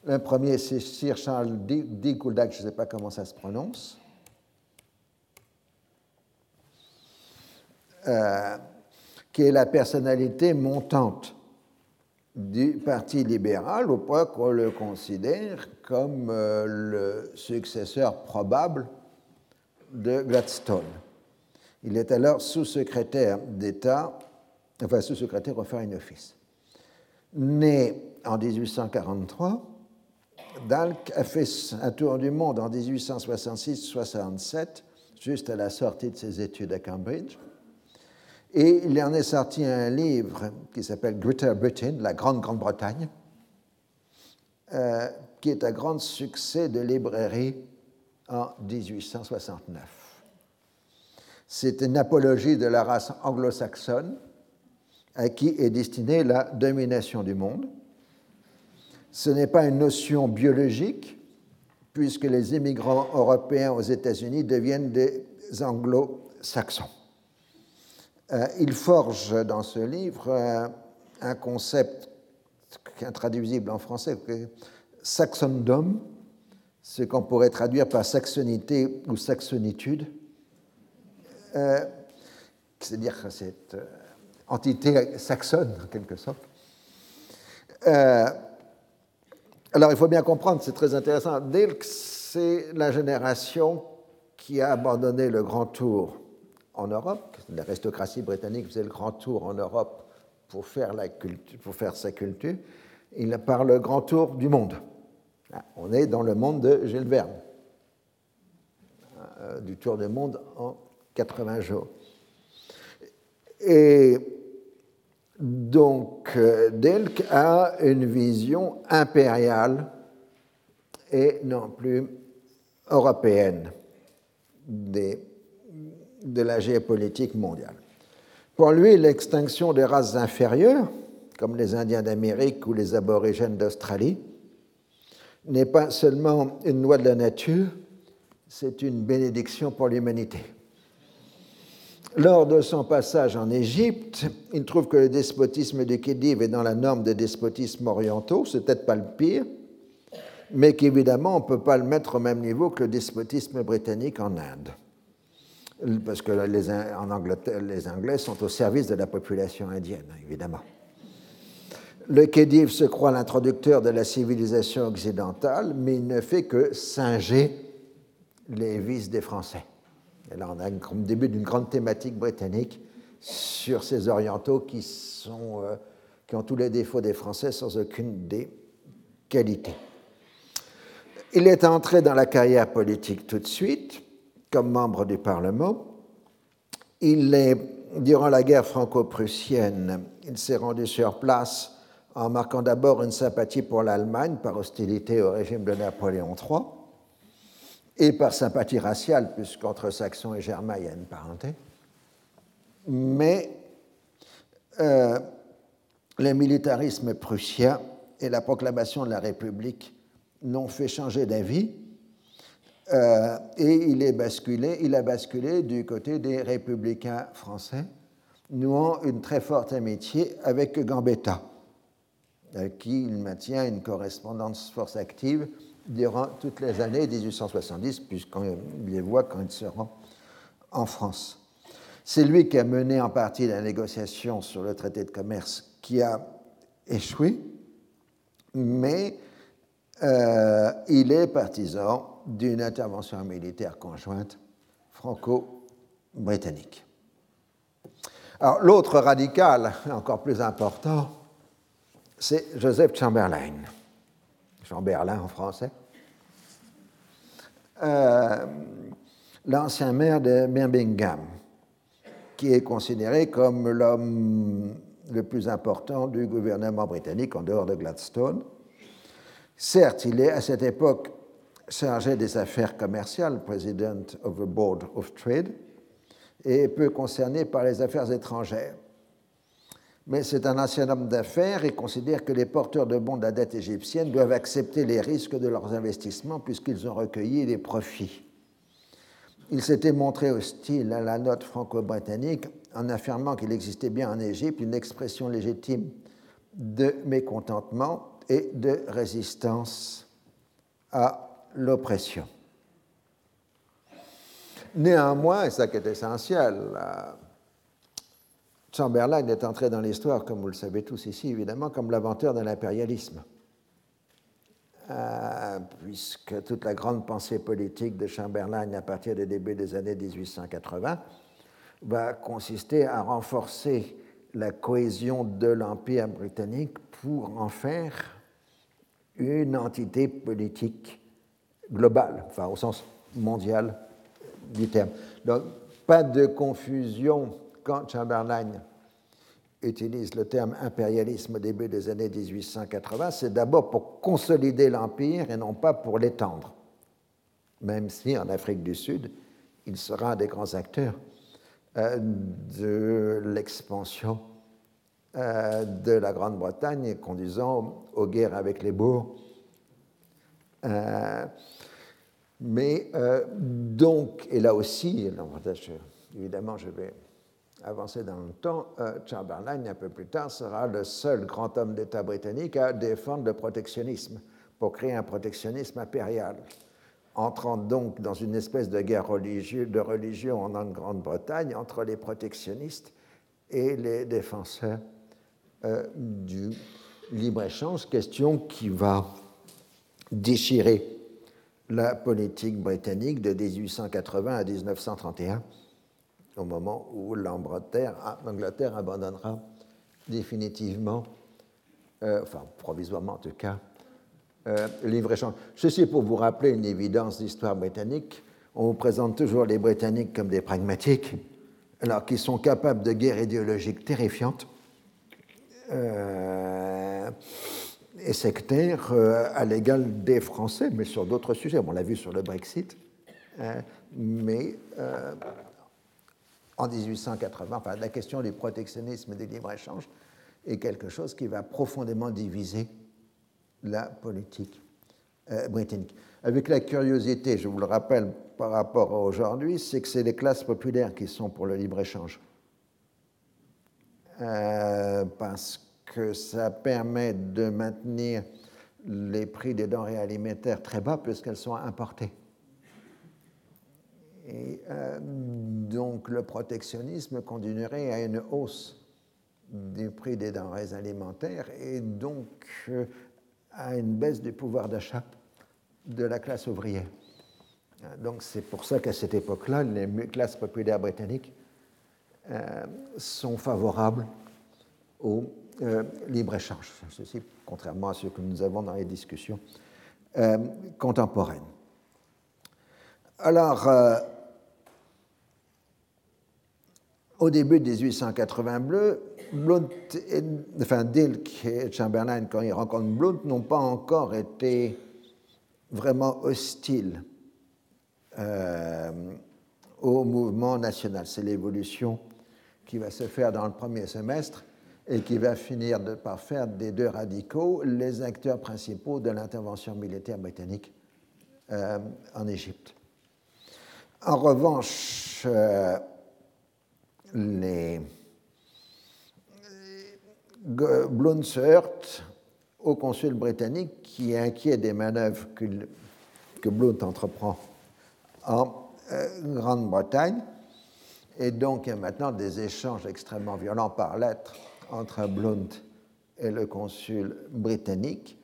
Le premier, c'est Sir Charles D. Gouldak, je ne sais pas comment ça se prononce. Euh, qui est la personnalité montante du Parti libéral, au point qu'on le considère comme euh, le successeur probable de Gladstone. Il est alors sous-secrétaire d'État, enfin sous-secrétaire au Foreign Office. Né en 1843, Dalk a fait un tour du monde en 1866-67, juste à la sortie de ses études à Cambridge. Et il en est sorti un livre qui s'appelle Greater Britain, la Grande Grande-Bretagne, euh, qui est un grand succès de librairie en 1869. C'est une apologie de la race anglo-saxonne à qui est destinée la domination du monde. Ce n'est pas une notion biologique, puisque les immigrants européens aux États-Unis deviennent des anglo-saxons. Euh, il forge dans ce livre un concept intraduisible en français, saxondom, ce qu'on pourrait traduire par saxonité ou saxonitude, euh, c'est-à-dire cette entité saxonne en quelque sorte. alors il faut bien comprendre, c'est très intéressant, Dilk, c'est la génération qui a abandonné le grand tour en Europe. L'aristocratie britannique faisait le grand tour en Europe pour faire, sa culture. Il parle le grand tour du monde. Ah, on est dans le monde de Gilles Verne, euh, du tour du monde en 80 jours. Et donc, euh, Delk a une vision impériale et non plus européenne de la géopolitique mondiale. Pour lui, l'extinction des races inférieures, comme les Indiens d'Amérique ou les aborigènes d'Australie, n'est pas seulement une loi de la nature, c'est une bénédiction pour l'humanité. Lors de son passage en Égypte, il trouve que le despotisme du Khedive est dans la norme des despotismes orientaux, c'est peut-être pas le pire, mais qu'évidemment on ne peut pas le mettre au même niveau que le despotisme britannique en Inde parce que les, Anglais sont au service de la population indienne, évidemment. Le Khedive se croit l'introducteur de la civilisation occidentale, mais il ne fait que singer les vices des Français. Et là, on a un début d'une grande thématique britannique sur ces orientaux qui, sont, euh, qui ont tous les défauts des Français sans aucune des qualités. Il est entré dans la carrière politique tout de suite comme membre du Parlement. Il est, durant la guerre franco-prussienne, il s'est rendu sur place en marquant d'abord une sympathie pour l'Allemagne par hostilité au régime de Napoléon III et par sympathie raciale, puisqu'entre Saxons et Germains, il y a une parenté. Mais euh, le militarisme prussien et la proclamation de la République n'ont fait changer d'avis euh, et il, est basculé, il a basculé du côté des républicains français, nouant une très forte amitié avec Gambetta, avec qui il maintient une correspondance force active durant toutes les années 1870, puisqu'on les voit quand il se rend en France. C'est lui qui a mené en partie la négociation sur le traité de commerce qui a échoué, mais euh, il est partisan d'une intervention militaire conjointe franco-britannique. Alors l'autre radical, encore plus important, c'est Joseph Chamberlain, Chamberlain en français, euh, l'ancien maire de Birmingham, qui est considéré comme l'homme le plus important du gouvernement britannique en dehors de Gladstone. Certes, il est à cette époque chargé des affaires commerciales, President of the Board of Trade, et peu concerné par les affaires étrangères. Mais c'est un ancien homme d'affaires et considère que les porteurs de bons de la dette égyptienne doivent accepter les risques de leurs investissements puisqu'ils ont recueilli des profits. Il s'était montré hostile à la note franco-britannique en affirmant qu'il existait bien en Égypte une expression légitime de mécontentement et de résistance à l'oppression. Néanmoins, et ça qui est essentiel, Chamberlain est entré dans l'histoire, comme vous le savez tous ici, évidemment, comme l'inventeur de l'impérialisme. Euh, puisque toute la grande pensée politique de Chamberlain à partir des débuts des années 1880 va consister à renforcer la cohésion de l'Empire britannique pour en faire une entité politique globale, enfin au sens mondial du terme. Donc, pas de confusion quand Chamberlain utilise le terme impérialisme au début des années 1880, c'est d'abord pour consolider l'empire et non pas pour l'étendre. Même si en Afrique du Sud, il sera un des grands acteurs euh, de l'expansion euh, de la Grande-Bretagne conduisant aux guerres avec les Boers. Euh, mais donc, et là aussi, évidemment, je vais avancer dans le temps, Chamberlain, un peu plus tard, sera le seul grand homme d'État britannique à défendre le protectionnisme pour créer un protectionnisme impérial. Entrant donc dans une espèce de guerre de religion en Grande-Bretagne entre les protectionnistes et les défenseurs euh, du libre-échange, question qui va déchirer la politique britannique de 1880 à 1931, au moment où l'Angleterre abandonnera définitivement, euh, enfin provisoirement en tout cas, euh, livre-échange. Ceci pour vous rappeler une évidence d'histoire britannique. On vous présente toujours les Britanniques comme des pragmatiques, alors qu'ils sont capables de guerres idéologiques terrifiantes euh, et sectaires euh, à l'égal des Français, mais sur d'autres sujets. on l'a vu sur le Brexit, hein, mais en 1880, enfin, la question du protectionnisme et des libre-échanges est quelque chose qui va profondément diviser la politique euh, britannique. Avec la curiosité, je vous le rappelle par rapport à aujourd'hui, c'est que c'est les classes populaires qui sont pour le libre-échange. Euh, parce que ça permet de maintenir les prix des denrées alimentaires très bas puisqu'elles sont importées. Et euh, donc le protectionnisme conduirait à une hausse du prix des denrées alimentaires et donc à une baisse du pouvoir d'achat de la classe ouvrière. Donc c'est pour ça qu'à cette époque-là, les classes populaires britanniques euh, sont favorables au euh, libre-échange. Ceci, contrairement à ce que nous avons dans les discussions euh, contemporaines. Alors, au début de 1880 bleu, Blount, enfin Dilk et Chamberlain, quand ils rencontrent Blount, n'ont pas encore été vraiment hostiles euh, au mouvement national. C'est l'évolution qui va se faire dans le premier semestre et qui va finir par faire des deux radicaux les acteurs principaux de l'intervention militaire britannique euh, en Égypte. En revanche, euh, les Blount se heurte au consul britannique qui est inquiet des manœuvres que, Blount entreprend en euh, Grande-Bretagne. Et donc, il y a maintenant des échanges extrêmement violents par lettre entre Blount et le consul britannique.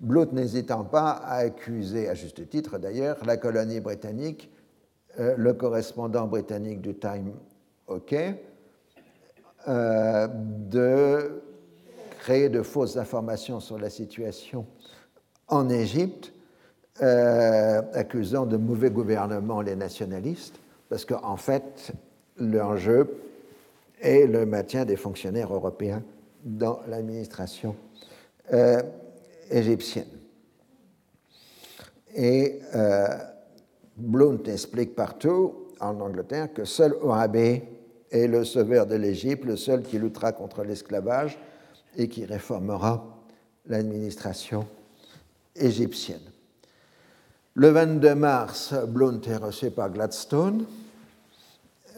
Blount n'hésitant pas à accuser, à juste titre d'ailleurs, la colonie britannique, euh, le correspondant britannique du Time OK, euh, de créer de fausses informations sur la situation en Égypte, euh, accusant de mauvais gouvernement les nationalistes, parce qu'en fait, l'enjeu est le maintien des fonctionnaires européens dans l'administration euh, égyptienne. Et Blount explique partout en Angleterre que seul Oabé est le sauveur de l'Égypte, le seul qui luttera contre l'esclavage et qui réformera l'administration égyptienne. Le 22 mars, Blount est reçu par Gladstone,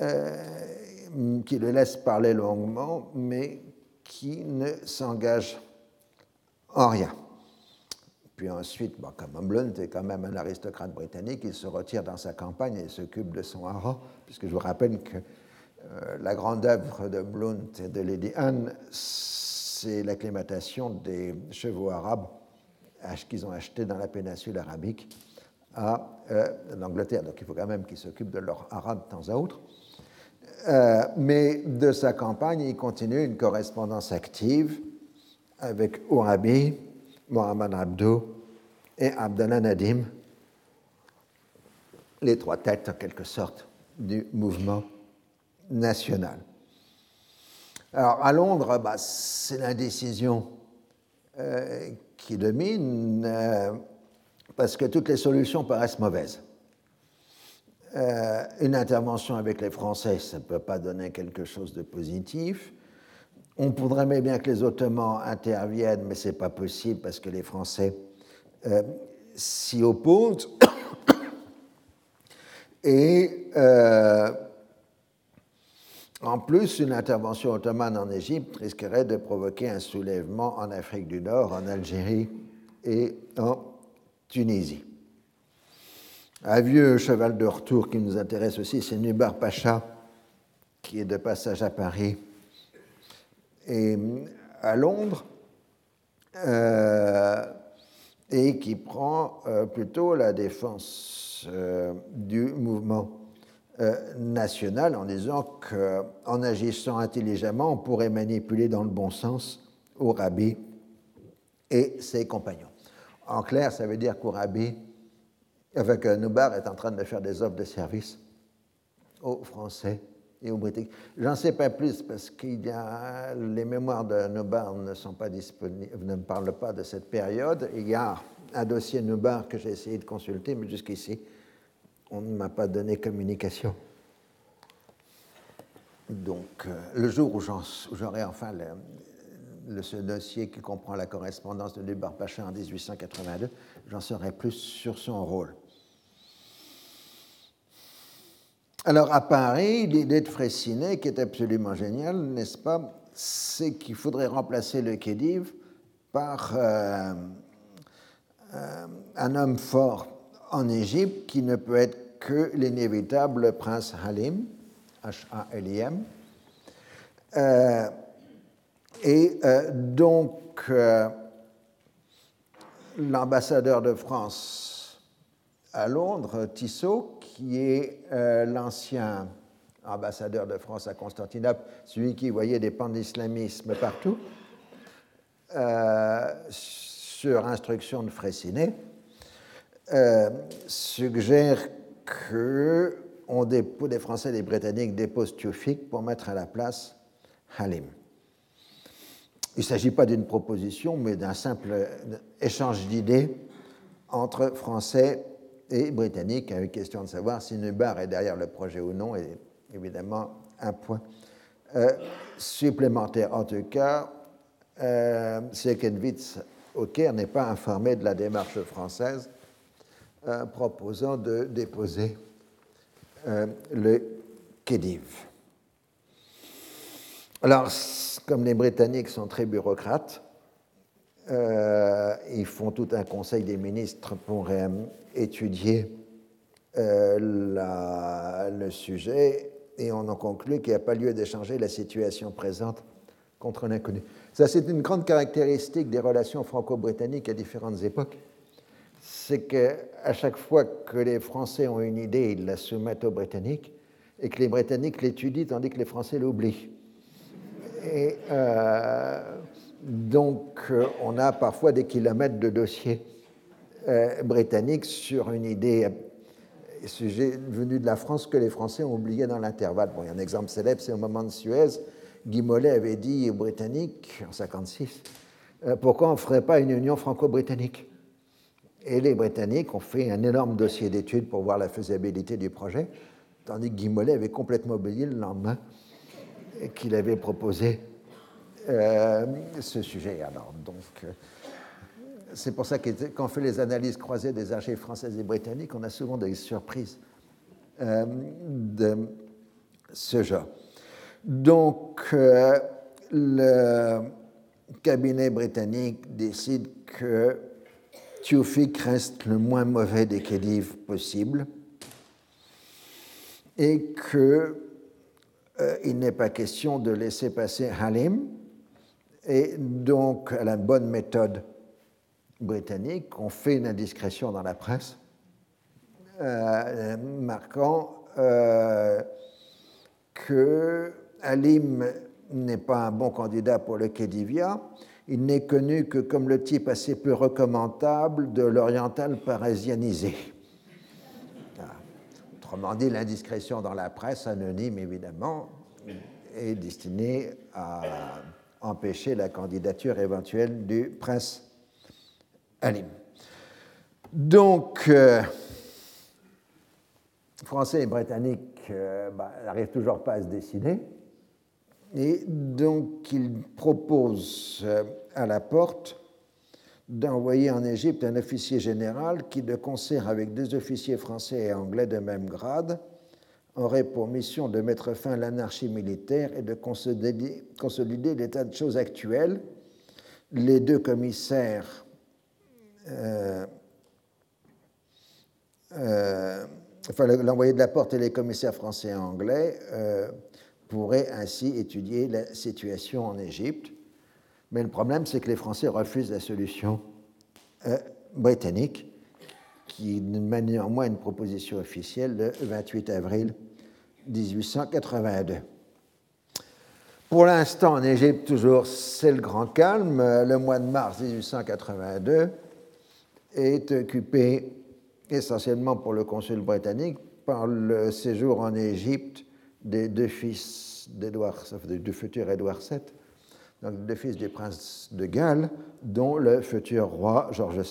euh, qui le laisse parler longuement, mais qui ne s'engage en rien. Puis ensuite, comme Blount est quand même un aristocrate britannique, il se retire dans sa campagne et s'occupe de son harem, puisque je vous rappelle que euh, la grande œuvre de Blount et de Lady Anne, c'est l'acclimatation des chevaux arabes qu'ils ont achetés dans la péninsule arabique à euh, l'Angleterre. Donc il faut quand même qu'ils s'occupent de leur arabe de temps à autre. Euh, mais de sa campagne, il continue une correspondance active avec Ourabi, Mohamed Abdou et Abdallah Nadim, les trois têtes en quelque sorte du mouvement national. Alors à Londres, bah, c'est l'indécision euh, qui domine euh, parce que toutes les solutions paraissent mauvaises. Euh, une intervention avec les Français, ça ne peut pas donner quelque chose de positif. On pourrait bien que les Ottomans interviennent, mais ce n'est pas possible parce que les Français s'y opposent. [coughs] Et en plus, une intervention ottomane en Égypte risquerait de provoquer un soulèvement en Afrique du Nord, en Algérie et en Tunisie. Un vieux cheval de retour qui nous intéresse aussi, c'est Nubar Pacha, qui est de passage à Paris et à Londres, euh, et qui prend euh, plutôt la défense euh, du mouvement national en disant qu'en agissant intelligemment, on pourrait manipuler dans le bon sens Ourabi et ses compagnons. En clair, ça veut dire qu'Ourabi, avec Nubar, est en train de faire des offres de service aux Français et Britanniques. J'en sais pas plus parce que les mémoires de Nubar ne sont parlent pas de cette période. Il y a un dossier Nubar que j'ai essayé de consulter, mais jusqu'ici, on ne m'a pas donné communication. Donc, euh, le jour où j'aurai enfin le, ce dossier qui comprend la correspondance de Nubar Pacha en 1882, j'en saurai plus sur son rôle. Alors, à Paris, l'idée de Fraissinet, qui est absolument géniale, n'est-ce pas, c'est qu'il faudrait remplacer le Khedive par euh, euh, un homme fort en Égypte qui ne peut être que l'inévitable prince Halim, H-A-L-I-M. Euh, et donc, l'ambassadeur de France à Londres, Tissot, qui est l'ancien ambassadeur de France à Constantinople, celui qui voyait des pans d'islamisme partout, sur instruction de Fraissinet, suggère que on dépose, les Français et les Britanniques déposent Tufik pour mettre à la place Halim. Il ne s'agit pas d'une proposition, mais d'un simple échange d'idées entre Français et Britanniques, avec question de savoir si Nubar est derrière le projet ou non, et évidemment un point euh, supplémentaire. En tout cas, euh, Sekenwitz au Caire n'est pas informé de la démarche française proposant de déposer euh, le Khedive. Alors, comme les Britanniques sont très bureaucrates, euh, ils font tout un conseil des ministres pour euh, étudier le sujet et on en conclut qu'il n'y a pas lieu d'échanger la situation présente contre l'inconnu. Ça, c'est une grande caractéristique des relations franco-britanniques à différentes époques c'est qu'à chaque fois que les Français ont une idée, ils la soumettent aux Britanniques, et que les Britanniques l'étudient tandis que les Français l'oublient. Et euh, donc, euh, on a parfois des kilomètres de dossiers euh, britanniques sur une idée sujet venu de la France que les Français ont oublié dans l'intervalle. Bon, il y a un exemple célèbre, c'est au moment de Suez. Guy Mollet avait dit aux Britanniques, en 1956, pourquoi on ne ferait pas une union franco-britannique? Et les Britanniques ont fait un énorme dossier d'études pour voir la faisabilité du projet, tandis que Guy Mollet avait complètement oublié le lendemain qu'il avait proposé ce sujet. Alors, donc, c'est pour ça que quand on fait les analyses croisées des archives françaises et britanniques, on a souvent des surprises de ce genre. Donc, le cabinet britannique décide que Tufik reste le moins mauvais des Khedives possible et qu'il euh, n'est pas question de laisser passer Halim. Et donc, à la bonne méthode britannique, on fait une indiscrétion dans la presse euh, marquant euh, que Halim n'est pas un bon candidat pour le Khedivia. Il n'est connu que comme le type assez peu recommandable de l'oriental parisianisé. Autrement dit, l'indiscrétion dans la presse, anonyme évidemment, est destinée à empêcher la candidature éventuelle du prince Alim. Donc, euh, Français et Britanniques euh, bah, n'arrivent toujours pas à se décider. Et donc, il propose euh, à la porte d'envoyer en Égypte un officier général qui, de concert avec deux officiers français et anglais de même grade, aurait pour mission de mettre fin à l'anarchie militaire et de consolider, l'état de choses actuel. Les deux commissaires euh, euh, enfin, l'envoyé de la porte et les commissaires français et anglais pourrait ainsi étudier la situation en Égypte. Mais le problème, c'est que les Français refusent la solution euh, britannique, qui mène néanmoins une proposition officielle le 28 avril 1882. Pour l'instant, en Égypte, toujours, c'est le grand calme. Le mois de mars 1882 est occupé essentiellement pour le consul britannique par le séjour en Égypte des deux fils d'Édouard, du futur Édouard VII, donc deux fils du prince de Galles, dont le futur roi George V.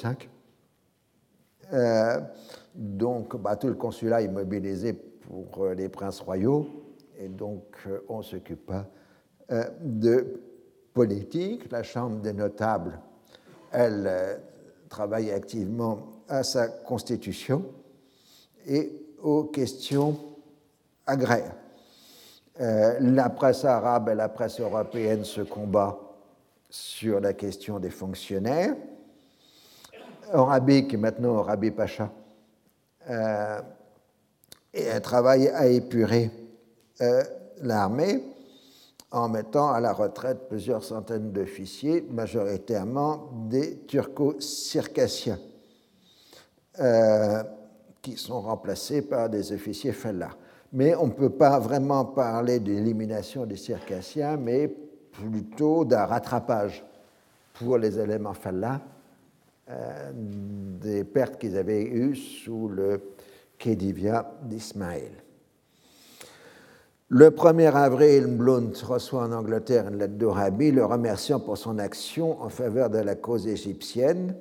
Euh, donc, bah, tout le consulat est mobilisé pour euh, les princes royaux, et donc euh, on ne s'occupe pas de politique. La Chambre des notables, elle, travaille activement à sa constitution et aux questions agraires. La presse arabe et la presse européenne se combattent sur la question des fonctionnaires. Arabique, maintenant Arabi Pacha, euh, et à épurer euh, l'armée en mettant à la retraite plusieurs centaines d'officiers, majoritairement des turco-circassiens, qui sont remplacés par des officiers fellahs mais on ne peut pas vraiment parler d'élimination des circassiens, mais plutôt d'un rattrapage pour les éléments fallahs euh, des pertes qu'ils avaient eues sous le Khedivia d'Ismaël. Le 1er avril, Blount reçoit en Angleterre une lettre d'Orabi le remerciant pour son action en faveur de la cause égyptienne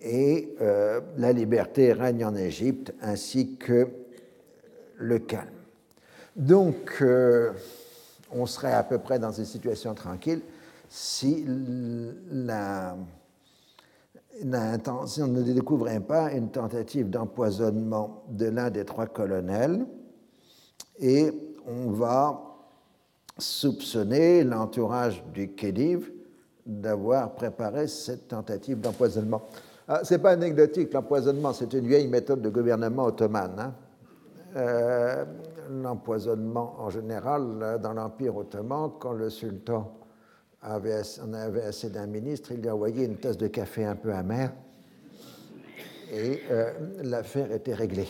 et euh, la liberté règne en Égypte ainsi que le calme. Donc, euh, on serait à peu près dans une situation tranquille si, la, on ne découvrait pas une tentative d'empoisonnement de l'un des trois colonels et on va soupçonner l'entourage du Khedive d'avoir préparé cette tentative d'empoisonnement. Ah, Ce n'est pas anecdotique, l'empoisonnement, c'est une vieille méthode de gouvernement ottoman. Hein. Euh, l'empoisonnement en général euh, dans l'Empire ottoman, quand le sultan en avait assez d'un ministre, il lui envoyait une tasse de café un peu amer et euh, l'affaire était réglée.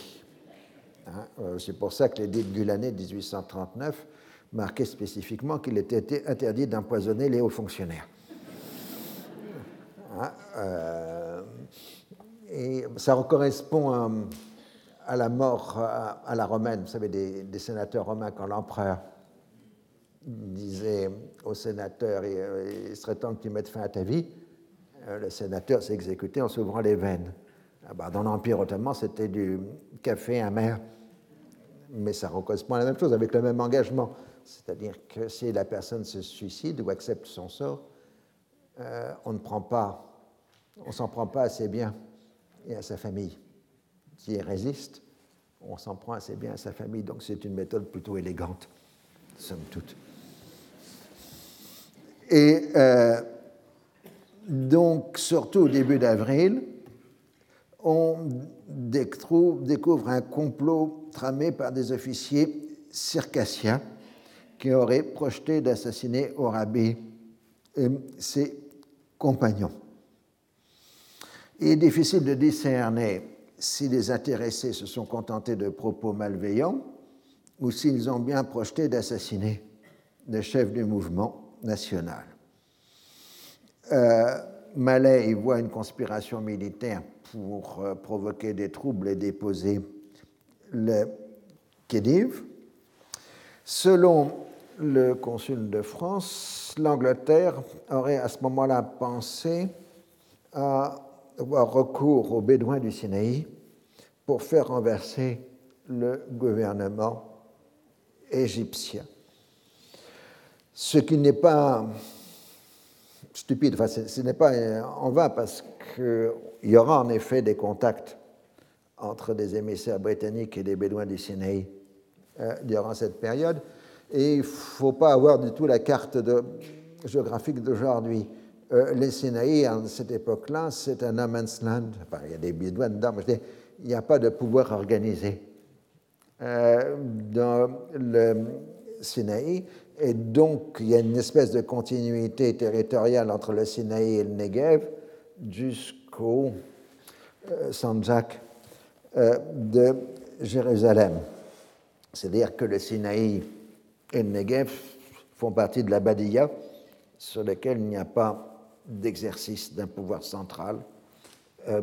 Hein, c'est pour ça que l'édit de Gulané de 1839 marquait spécifiquement qu'il était interdit d'empoisonner les hauts fonctionnaires. Hein, et ça correspond à la mort à, la romaine, vous savez, des, sénateurs romains, quand l'empereur disait au sénateur il serait temps que tu mettes fin à ta vie, euh, le sénateur s'est exécuté en s'ouvrant les veines. Ah bah, dans l'Empire ottoman, c'était du café amer mais ça correspond à la même chose, avec le même engagement. C'est-à-dire que si la personne se suicide ou accepte son sort, euh, on ne prend pas, on s'en prend pas assez bien et à sa famille. Si elle résiste, on s'en prend assez bien à sa famille. Donc c'est une méthode plutôt élégante, somme toute. Et euh, donc, surtout au début d'avril, on découvre un complot tramé par des officiers circassiens qui auraient projeté d'assassiner Orabi et ses compagnons. Il est difficile de discerner si les intéressés se sont contentés de propos malveillants ou s'ils ont bien projeté d'assassiner le chef du mouvement national. Euh, Malais y voit une conspiration militaire pour euh, provoquer des troubles et déposer le Khedive. Selon le consul de France, l'Angleterre aurait à ce moment-là pensé à avoir recours aux Bédouins du Sinaï pour faire renverser le gouvernement égyptien. Ce qui n'est pas stupide, enfin, ce n'est pas en vain parce qu'il y aura en effet des contacts entre des émissaires britanniques et des Bédouins du Sinaï euh, durant cette période. Et il ne faut pas avoir du tout la carte géographique d'aujourd'hui. Euh, les Sinaï, à cette époque-là, c'est un no land. il y a des Bédouins dedans, mais il n'y a pas de pouvoir organisé. Euh, dans le Sinaï, et donc il y a une espèce de continuité territoriale entre le Sinaï et le Negev jusqu'au euh, Sanjak euh, de Jérusalem. C'est-à-dire que le Sinaï et le Negev font partie de la Badia, sur laquelle il n'y a pas d'exercice d'un pouvoir central euh,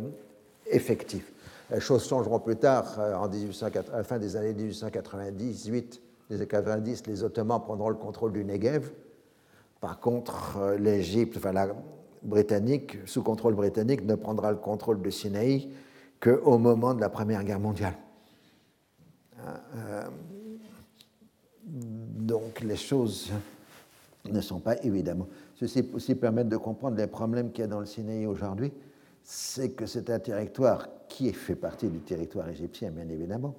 effectif. Les choses changeront plus tard, en 18, à la fin des années 1898, les années 90, les Ottomans prendront le contrôle du Negev. Par contre, euh, l'Égypte, enfin la britannique, sous contrôle britannique, ne prendra le contrôle de Sinaï qu'au moment de la Première Guerre mondiale. Euh, donc les choses ne sont pas évidemment. Ceci aussi permet de comprendre les problèmes qu'il y a dans le Sinaï aujourd'hui. C'est que c'est un territoire qui fait partie du territoire égyptien, bien évidemment,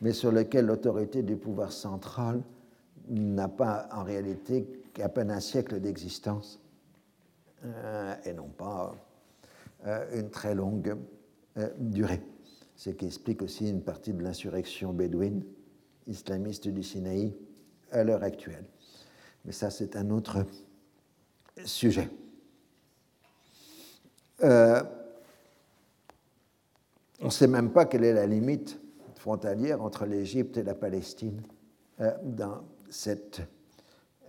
mais sur lequel l'autorité du pouvoir central n'a pas en réalité qu'à peine un siècle d'existence euh, et non pas euh, une très longue euh, durée. Ce qui explique aussi une partie de l'insurrection bédouine islamiste du Sinaï à l'heure actuelle. Mais ça, c'est un autre sujet. on ne sait même pas quelle est la limite frontalière entre l'Égypte et la Palestine euh, dans cette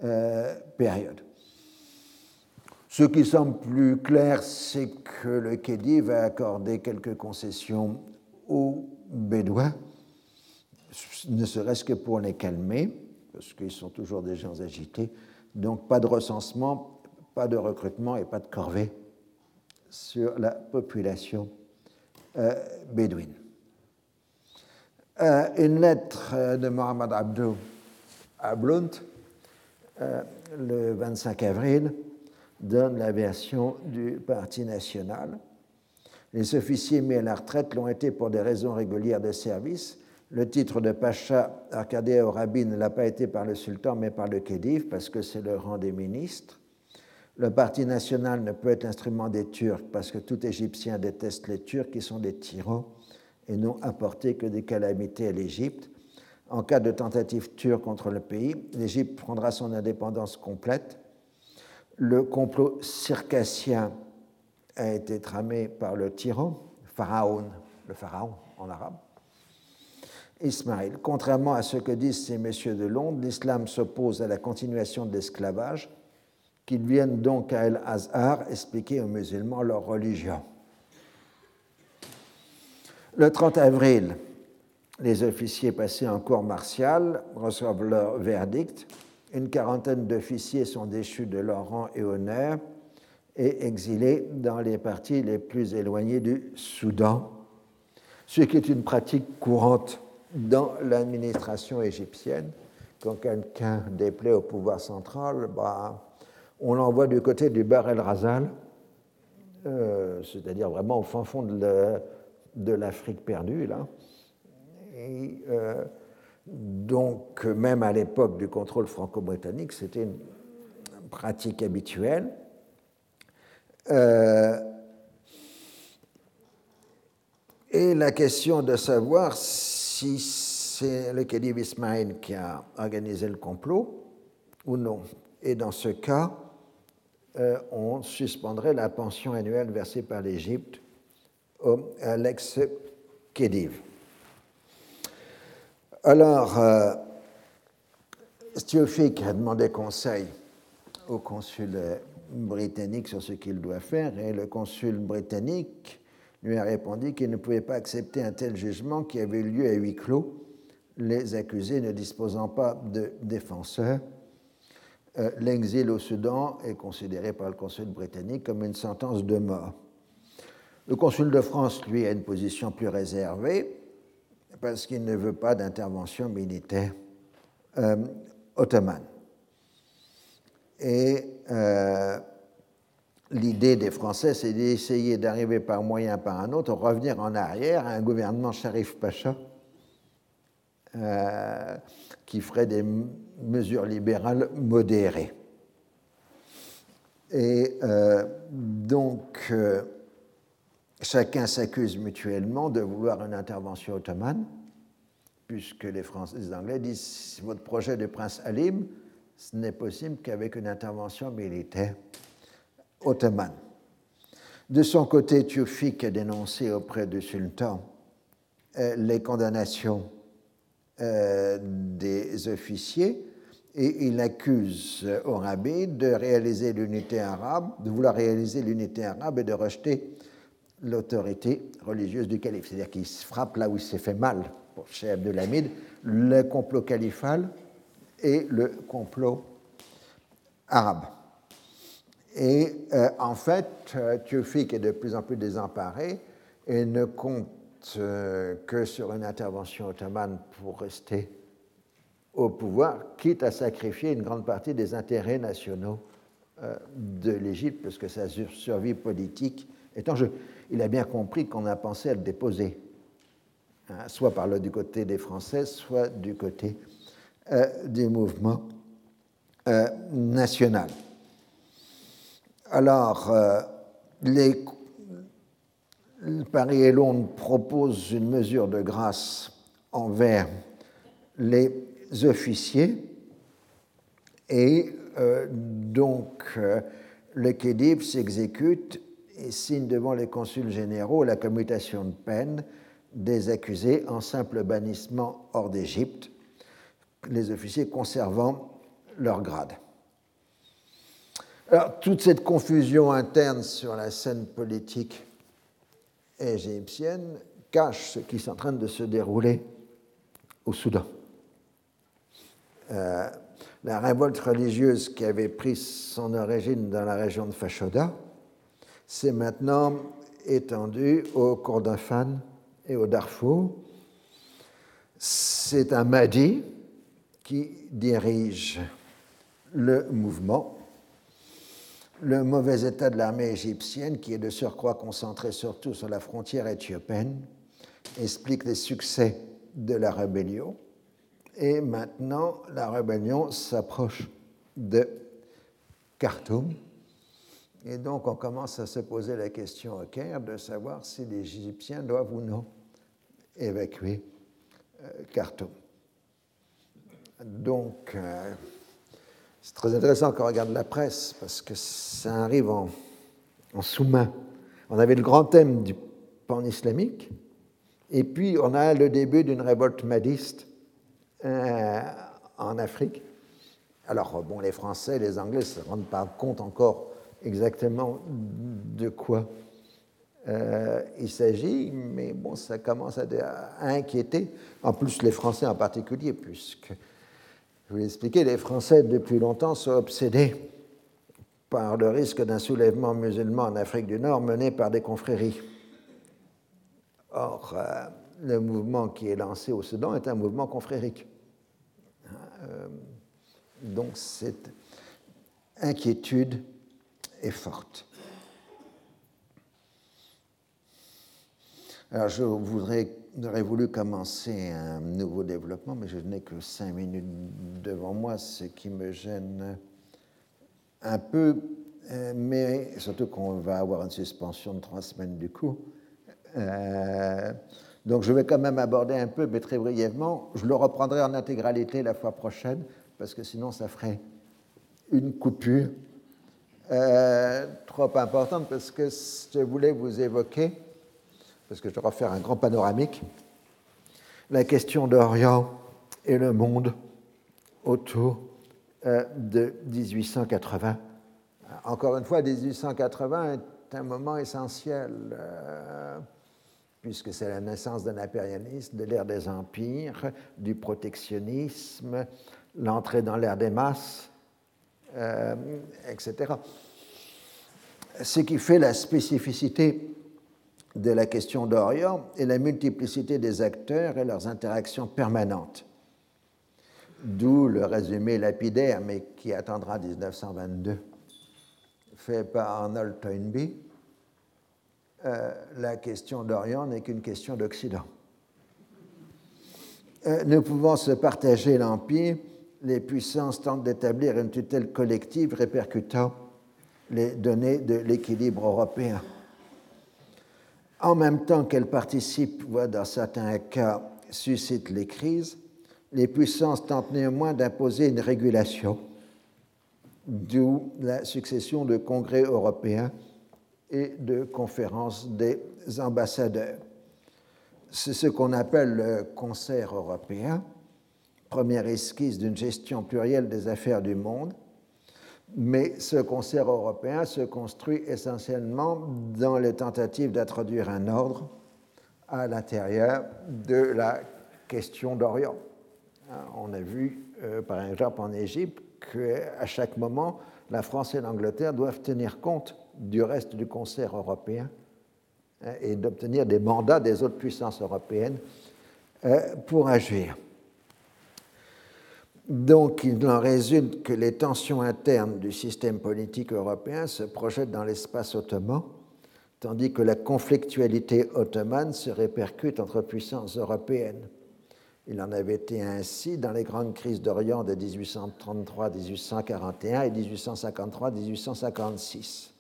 euh, période. Ce qui semble plus clair, c'est que le Khedi va accorder quelques concessions aux Bédouins, ne serait-ce que pour les calmer, parce qu'ils sont toujours des gens agités. Donc pas de recensement, pas de recrutement et pas de corvée sur la population euh, bédouine. Euh, une lettre euh, de Mohamed Abdou à Blount, euh, le 25 avril, donne la version du Parti national. Les officiers mis à la retraite l'ont été pour des raisons régulières de service. Le titre de Pacha Arkadé Orabi ne l'a pas été par le sultan, mais par le Khedive, parce que c'est le rang des ministres. Le Parti national ne peut être l'instrument des Turcs, parce que tout Égyptien déteste les Turcs, qui sont des tyrans et n'ont apporté que des calamités à l'Égypte. En cas de tentative turque contre le pays, l'Égypte prendra son indépendance complète. Le complot circassien a été tramé par le tyran, Pharaon, le pharaon en arabe, Ismaël. Contrairement à ce que disent ces messieurs de Londres, l'islam s'oppose à la continuation de l'esclavage, qu'ils viennent donc à El-Azhar expliquer aux musulmans leur religion. Le 30 avril, les officiers passés en cour martiale reçoivent leur verdict. Une quarantaine d'officiers sont déchus de leur rang et honneur et exilés dans les parties les plus éloignées du Soudan, ce qui est une pratique courante dans l'administration égyptienne. Quand quelqu'un déplaît au pouvoir central, bah, on l'envoie du côté du Bar el Razal, euh, c'est-à-dire vraiment au fin fond de l'Afrique perdue, là. Euh, donc, même à l'époque du contrôle franco-britannique, c'était une pratique habituelle. Euh, et la question de savoir si c'est le Khedive Ismail qui a organisé le complot ou non. Et dans ce cas, euh, on suspendrait la pension annuelle versée par l'Égypte à l'ex-Khedive. Alors, euh, a demandé conseil au consul britannique sur ce qu'il doit faire et le consul britannique lui a répondu qu'il ne pouvait pas accepter un tel jugement qui avait eu lieu à huis clos, les accusés ne disposant pas de défenseurs. Euh, l'exil au Soudan est considéré par le consul britannique comme une sentence de mort. Le consul de France, lui, a une position plus réservée parce qu'il ne veut pas d'intervention militaire euh, ottomane. Et euh, l'idée des Français, c'est d'essayer d'arriver par un moyen par un autre, revenir en arrière à un gouvernement Sharif Pacha euh, qui ferait des mesures libérales modérées. Et donc, chacun s'accuse mutuellement de vouloir une intervention ottomane, puisque les Français et les Anglais disent votre projet de prince Halim, ce n'est possible qu'avec une intervention militaire ottomane. De son côté, Tufik a dénoncé auprès du sultan euh, les condamnations euh, des officiers et il accuse Orabi de réaliser l'unité arabe, de vouloir réaliser l'unité arabe et de rejeter l'autorité religieuse du calife. C'est-à-dire qu'il se frappe là où il s'est fait mal pour Cheikh Abdelhamid, le complot califal et le complot arabe. Et euh, en fait, euh, est de plus en plus désemparé et ne compte euh, que sur une intervention ottomane pour rester au pouvoir, quitte à sacrifier une grande partie des intérêts nationaux de l'Égypte, parce que sa survie politique est en jeu il a bien compris qu'on a pensé à le déposer, hein, soit par le du côté des Français, soit du côté euh, du mouvement euh, national. Alors, euh, Paris et Londres proposent une mesure de grâce envers les officiers et donc le Khedive s'exécute et signe devant les consuls généraux la commutation de peine des accusés en simple bannissement hors d'Égypte, les officiers conservant leur grade. Alors, toute cette confusion interne sur la scène politique égyptienne cache ce qui est en train de se dérouler au Soudan. Euh, la révolte religieuse qui avait pris son origine dans la région de Fashoda c'est maintenant étendu au Kordofan et au Darfour. C'est un Mahdi qui dirige le mouvement. Le mauvais état de l'armée égyptienne, qui est de surcroît concentré surtout sur la frontière éthiopienne, explique les succès de la rébellion. Et maintenant, la rébellion s'approche de Khartoum et donc, on commence à se poser la question au Caire de savoir si les Égyptiens doivent ou non évacuer euh, Khartoum. Donc, euh, c'est très intéressant quand on regarde la presse parce que ça arrive en, sous-main. On avait le grand thème du pan islamique, et puis on a le début d'une révolte madiste euh, en Afrique. Alors, bon, les Français, les Anglais ne se rendent pas compte encore exactement de quoi euh, il s'agit, mais bon, ça commence à, inquiéter, en plus les Français en particulier, puisque, je vous l'ai expliqué, les Français depuis longtemps sont obsédés par le risque d'un soulèvement musulman en Afrique du Nord mené par des confréries. Or, euh, le mouvement qui est lancé au Soudan est un mouvement confrérique. Euh, donc cette inquiétude est forte. Alors je voudrais, j'aurais voulu commencer un nouveau développement, mais je n'ai que cinq minutes devant moi, ce qui me gêne un peu, euh, mais surtout qu'on va avoir une suspension de trois semaines du coup. Euh, donc je vais quand même aborder un peu, mais très brièvement. Je le reprendrai en intégralité la fois prochaine, parce que sinon ça ferait une coupure euh, trop importante, parce que je voulais vous évoquer, parce que je dois faire un grand panoramique, la question d'Orient et le monde autour euh, de 1880. Encore une fois, 1880 est un moment essentiel. Euh, puisque c'est la naissance d'un impérialisme, de l'ère des empires, du protectionnisme, l'entrée dans l'ère des masses, euh, etc. Ce qui fait la spécificité de la question d'Orient est la multiplicité des acteurs et leurs interactions permanentes. D'où le résumé lapidaire, mais qui attendra 1922, fait par Arnold Toynbee, euh, la question d'Orient n'est qu'une question d'Occident. Euh, nous pouvons se partager l'Empire, les puissances tentent d'établir une tutelle collective répercutant les données de l'équilibre européen. En même temps qu'elles participent, voire dans certains cas suscitent les crises, les puissances tentent néanmoins d'imposer une régulation, d'où la succession de congrès européens et de conférence des ambassadeurs. C'est ce qu'on appelle le concert européen, première esquisse d'une gestion plurielle des affaires du monde, mais ce concert européen se construit essentiellement dans les tentatives d'introduire un ordre à l'intérieur de la question d'Orient. On a vu, euh, par exemple, en Égypte, qu'à chaque moment, la France et l'Angleterre doivent tenir compte du reste du concert européen hein, et d'obtenir des mandats des autres puissances européennes euh, pour agir. Donc il en résulte que les tensions internes du système politique européen se projettent dans l'espace ottoman, tandis que la conflictualité ottomane se répercute entre puissances européennes. Il en avait été ainsi dans les grandes crises d'Orient de 1833-1841 et 1853-1856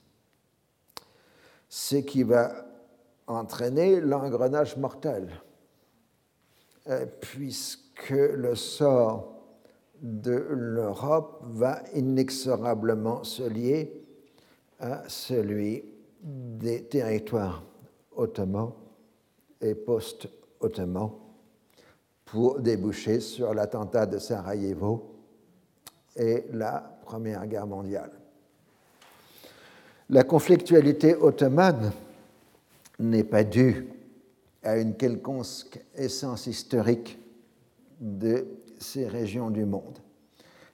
ce qui va entraîner l'engrenage mortel, euh, puisque le sort de l'Europe va inexorablement se lier à celui des territoires ottomans et post-ottomans pour déboucher sur l'attentat de Sarajevo et la Première Guerre mondiale. La conflictualité ottomane n'est pas due à une quelconque essence historique de ces régions du monde.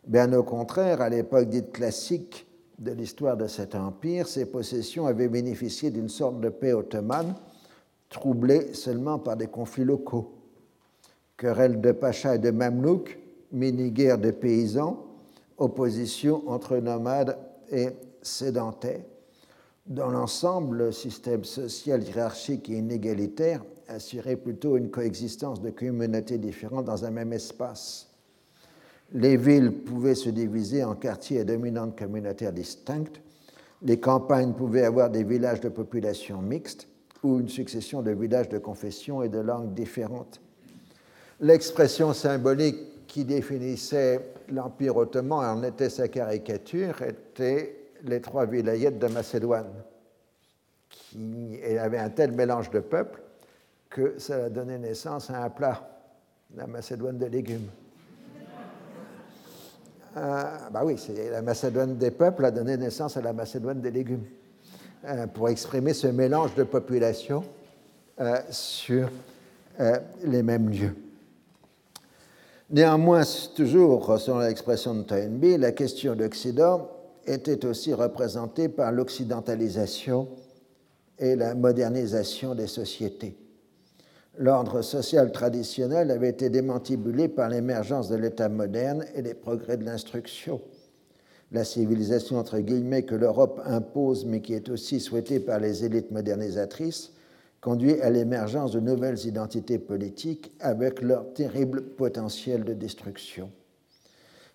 Bien au contraire, à l'époque dite classique de l'histoire de cet empire, ces possessions avaient bénéficié d'une sorte de paix ottomane, troublée seulement par des conflits locaux. Querelles de Pacha et de Mamelouk, mini-guerre de paysans, opposition entre nomades et sédentaires, dans l'ensemble, le système social hiérarchique et inégalitaire assurait plutôt une coexistence de communautés différentes dans un même espace. Les villes pouvaient se diviser en quartiers et dominantes communautaires distinctes. Les campagnes pouvaient avoir des villages de population mixte ou une succession de villages de confession et de langues différentes. L'expression symbolique qui définissait l'Empire ottoman en était sa caricature était les trois vilayettes de Macédoine, qui avaient un tel mélange de peuples que ça a donné naissance à un plat, la Macédoine de légumes. Euh, bah oui, la Macédoine des peuples a donné naissance à la Macédoine des légumes, euh, pour exprimer ce mélange de population euh, sur les mêmes lieux. Néanmoins, toujours selon l'expression de Toynbee, la question d'Occident était aussi représentée par l'occidentalisation et la modernisation des sociétés. L'ordre social traditionnel avait été démantibulé par l'émergence de l'État moderne et les progrès de l'instruction. La civilisation, entre guillemets, que l'Europe impose, mais qui est aussi souhaitée par les élites modernisatrices, conduit à l'émergence de nouvelles identités politiques avec leur terrible potentiel de destruction.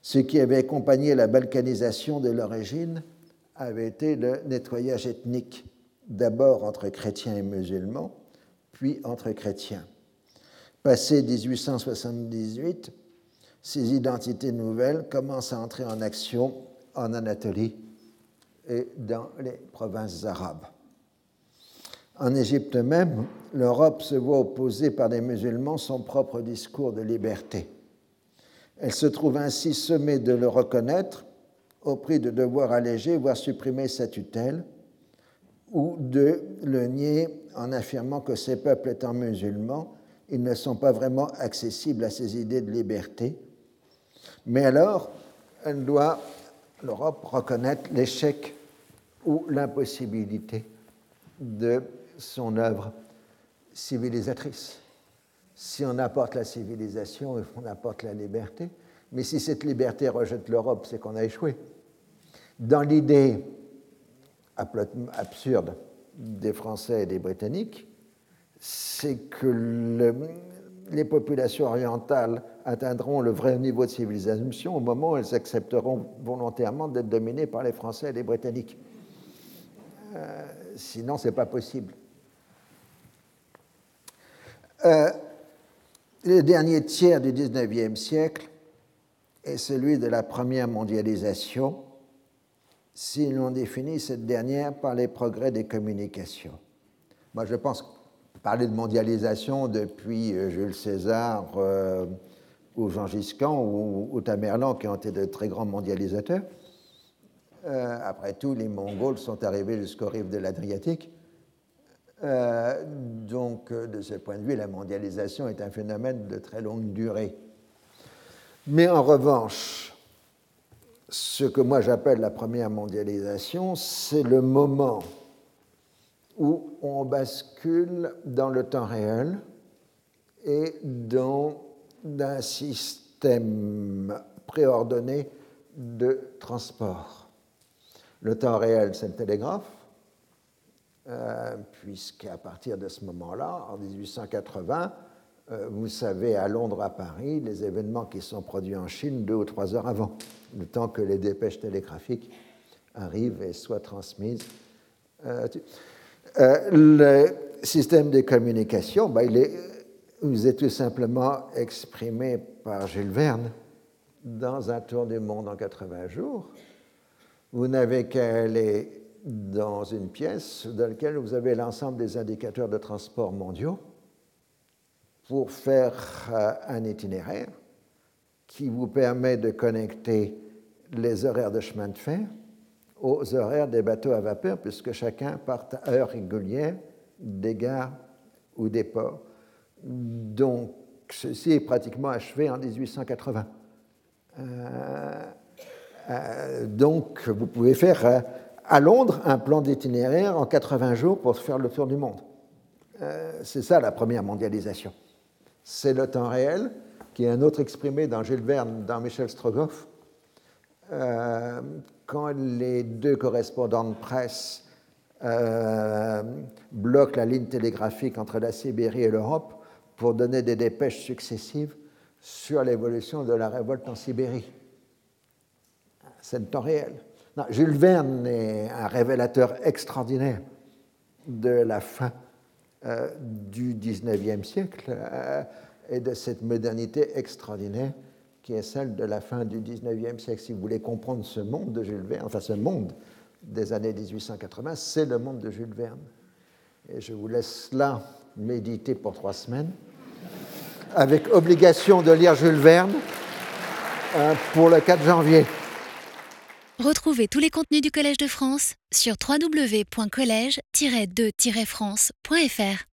Ce qui avait accompagné la balkanisation de l'origine avait été le nettoyage ethnique, d'abord entre chrétiens et musulmans, puis entre chrétiens. Passé 1878, ces identités nouvelles commencent à entrer en action en Anatolie et dans les provinces arabes. En Égypte même, l'Europe se voit opposer par des musulmans son propre discours de liberté. Elle se trouve ainsi sommée de le reconnaître au prix de devoir alléger, voire supprimer sa tutelle, ou de le nier en affirmant que ces peuples étant musulmans, ils ne sont pas vraiment accessibles à ces idées de liberté. Mais alors, elle doit, l'Europe, reconnaître l'échec ou l'impossibilité de son œuvre civilisatrice. Si on apporte la civilisation, on apporte la liberté. Mais si cette liberté rejette l'Europe, c'est qu'on a échoué. Dans l'idée absurde des Français et des Britanniques, c'est que les populations orientales atteindront le vrai niveau de civilisation au moment où elles accepteront volontairement d'être dominées par les Français et les Britanniques. Euh, sinon, ce n'est pas possible. Euh, le dernier tiers du XIXe siècle est celui de la première mondialisation, si l'on définit cette dernière par les progrès des communications. Moi, je pense parler de mondialisation depuis euh, Jules César euh, ou Jean Giscard ou, Tamerlan, qui ont été de très grands mondialisateurs. après tout, les Mongols sont arrivés jusqu'aux rives de l'Adriatique. Euh, donc, euh, de ce point de vue, la mondialisation est un phénomène de très longue durée. Mais en revanche, ce que moi j'appelle la première mondialisation, c'est le moment où on bascule dans le temps réel et dans un système préordonné de transport. Le temps réel, c'est le télégraphe. Euh, puisqu'à partir de ce moment-là, en 1880, euh, vous savez, à Londres, à Paris, les événements qui sont produits en Chine deux ou trois heures avant, le temps que les dépêches télégraphiques arrivent et soient transmises. Euh, le système de communication, ben, il est, vous est tout simplement exprimé par Jules Verne dans un tour du monde en 80 jours. Vous n'avez qu'à aller dans une pièce dans laquelle vous avez l'ensemble des indicateurs de transport mondiaux pour faire euh, un itinéraire qui vous permet de connecter les horaires de chemin de fer aux horaires des bateaux à vapeur, puisque chacun part à heure régulière des gares ou des ports. Donc, ceci est pratiquement achevé en 1880. Euh, euh, donc, vous pouvez faire à Londres un plan d'itinéraire en 80 jours pour faire le tour du monde. Euh, c'est ça la première mondialisation. C'est le temps réel, qui est un autre exprimé dans Jules Verne, dans Michel Strogoff. Euh, quand les deux correspondants de presse euh, bloquent la ligne télégraphique entre la Sibérie et l'Europe pour donner des dépêches successives sur l'évolution de la révolte en Sibérie. C'est le temps réel. Jules Verne est un révélateur extraordinaire de la fin euh, du XIXe siècle et de cette modernité extraordinaire qui est celle de la fin du XIXe siècle. Si vous voulez comprendre ce monde de Jules Verne, enfin ce monde des années 1880, c'est le monde de Jules Verne. Et je vous laisse là méditer pour trois semaines, avec obligation de lire Jules Verne euh, pour le 4 janvier. Retrouvez tous les contenus du Collège de France sur www.colège-2-france.fr.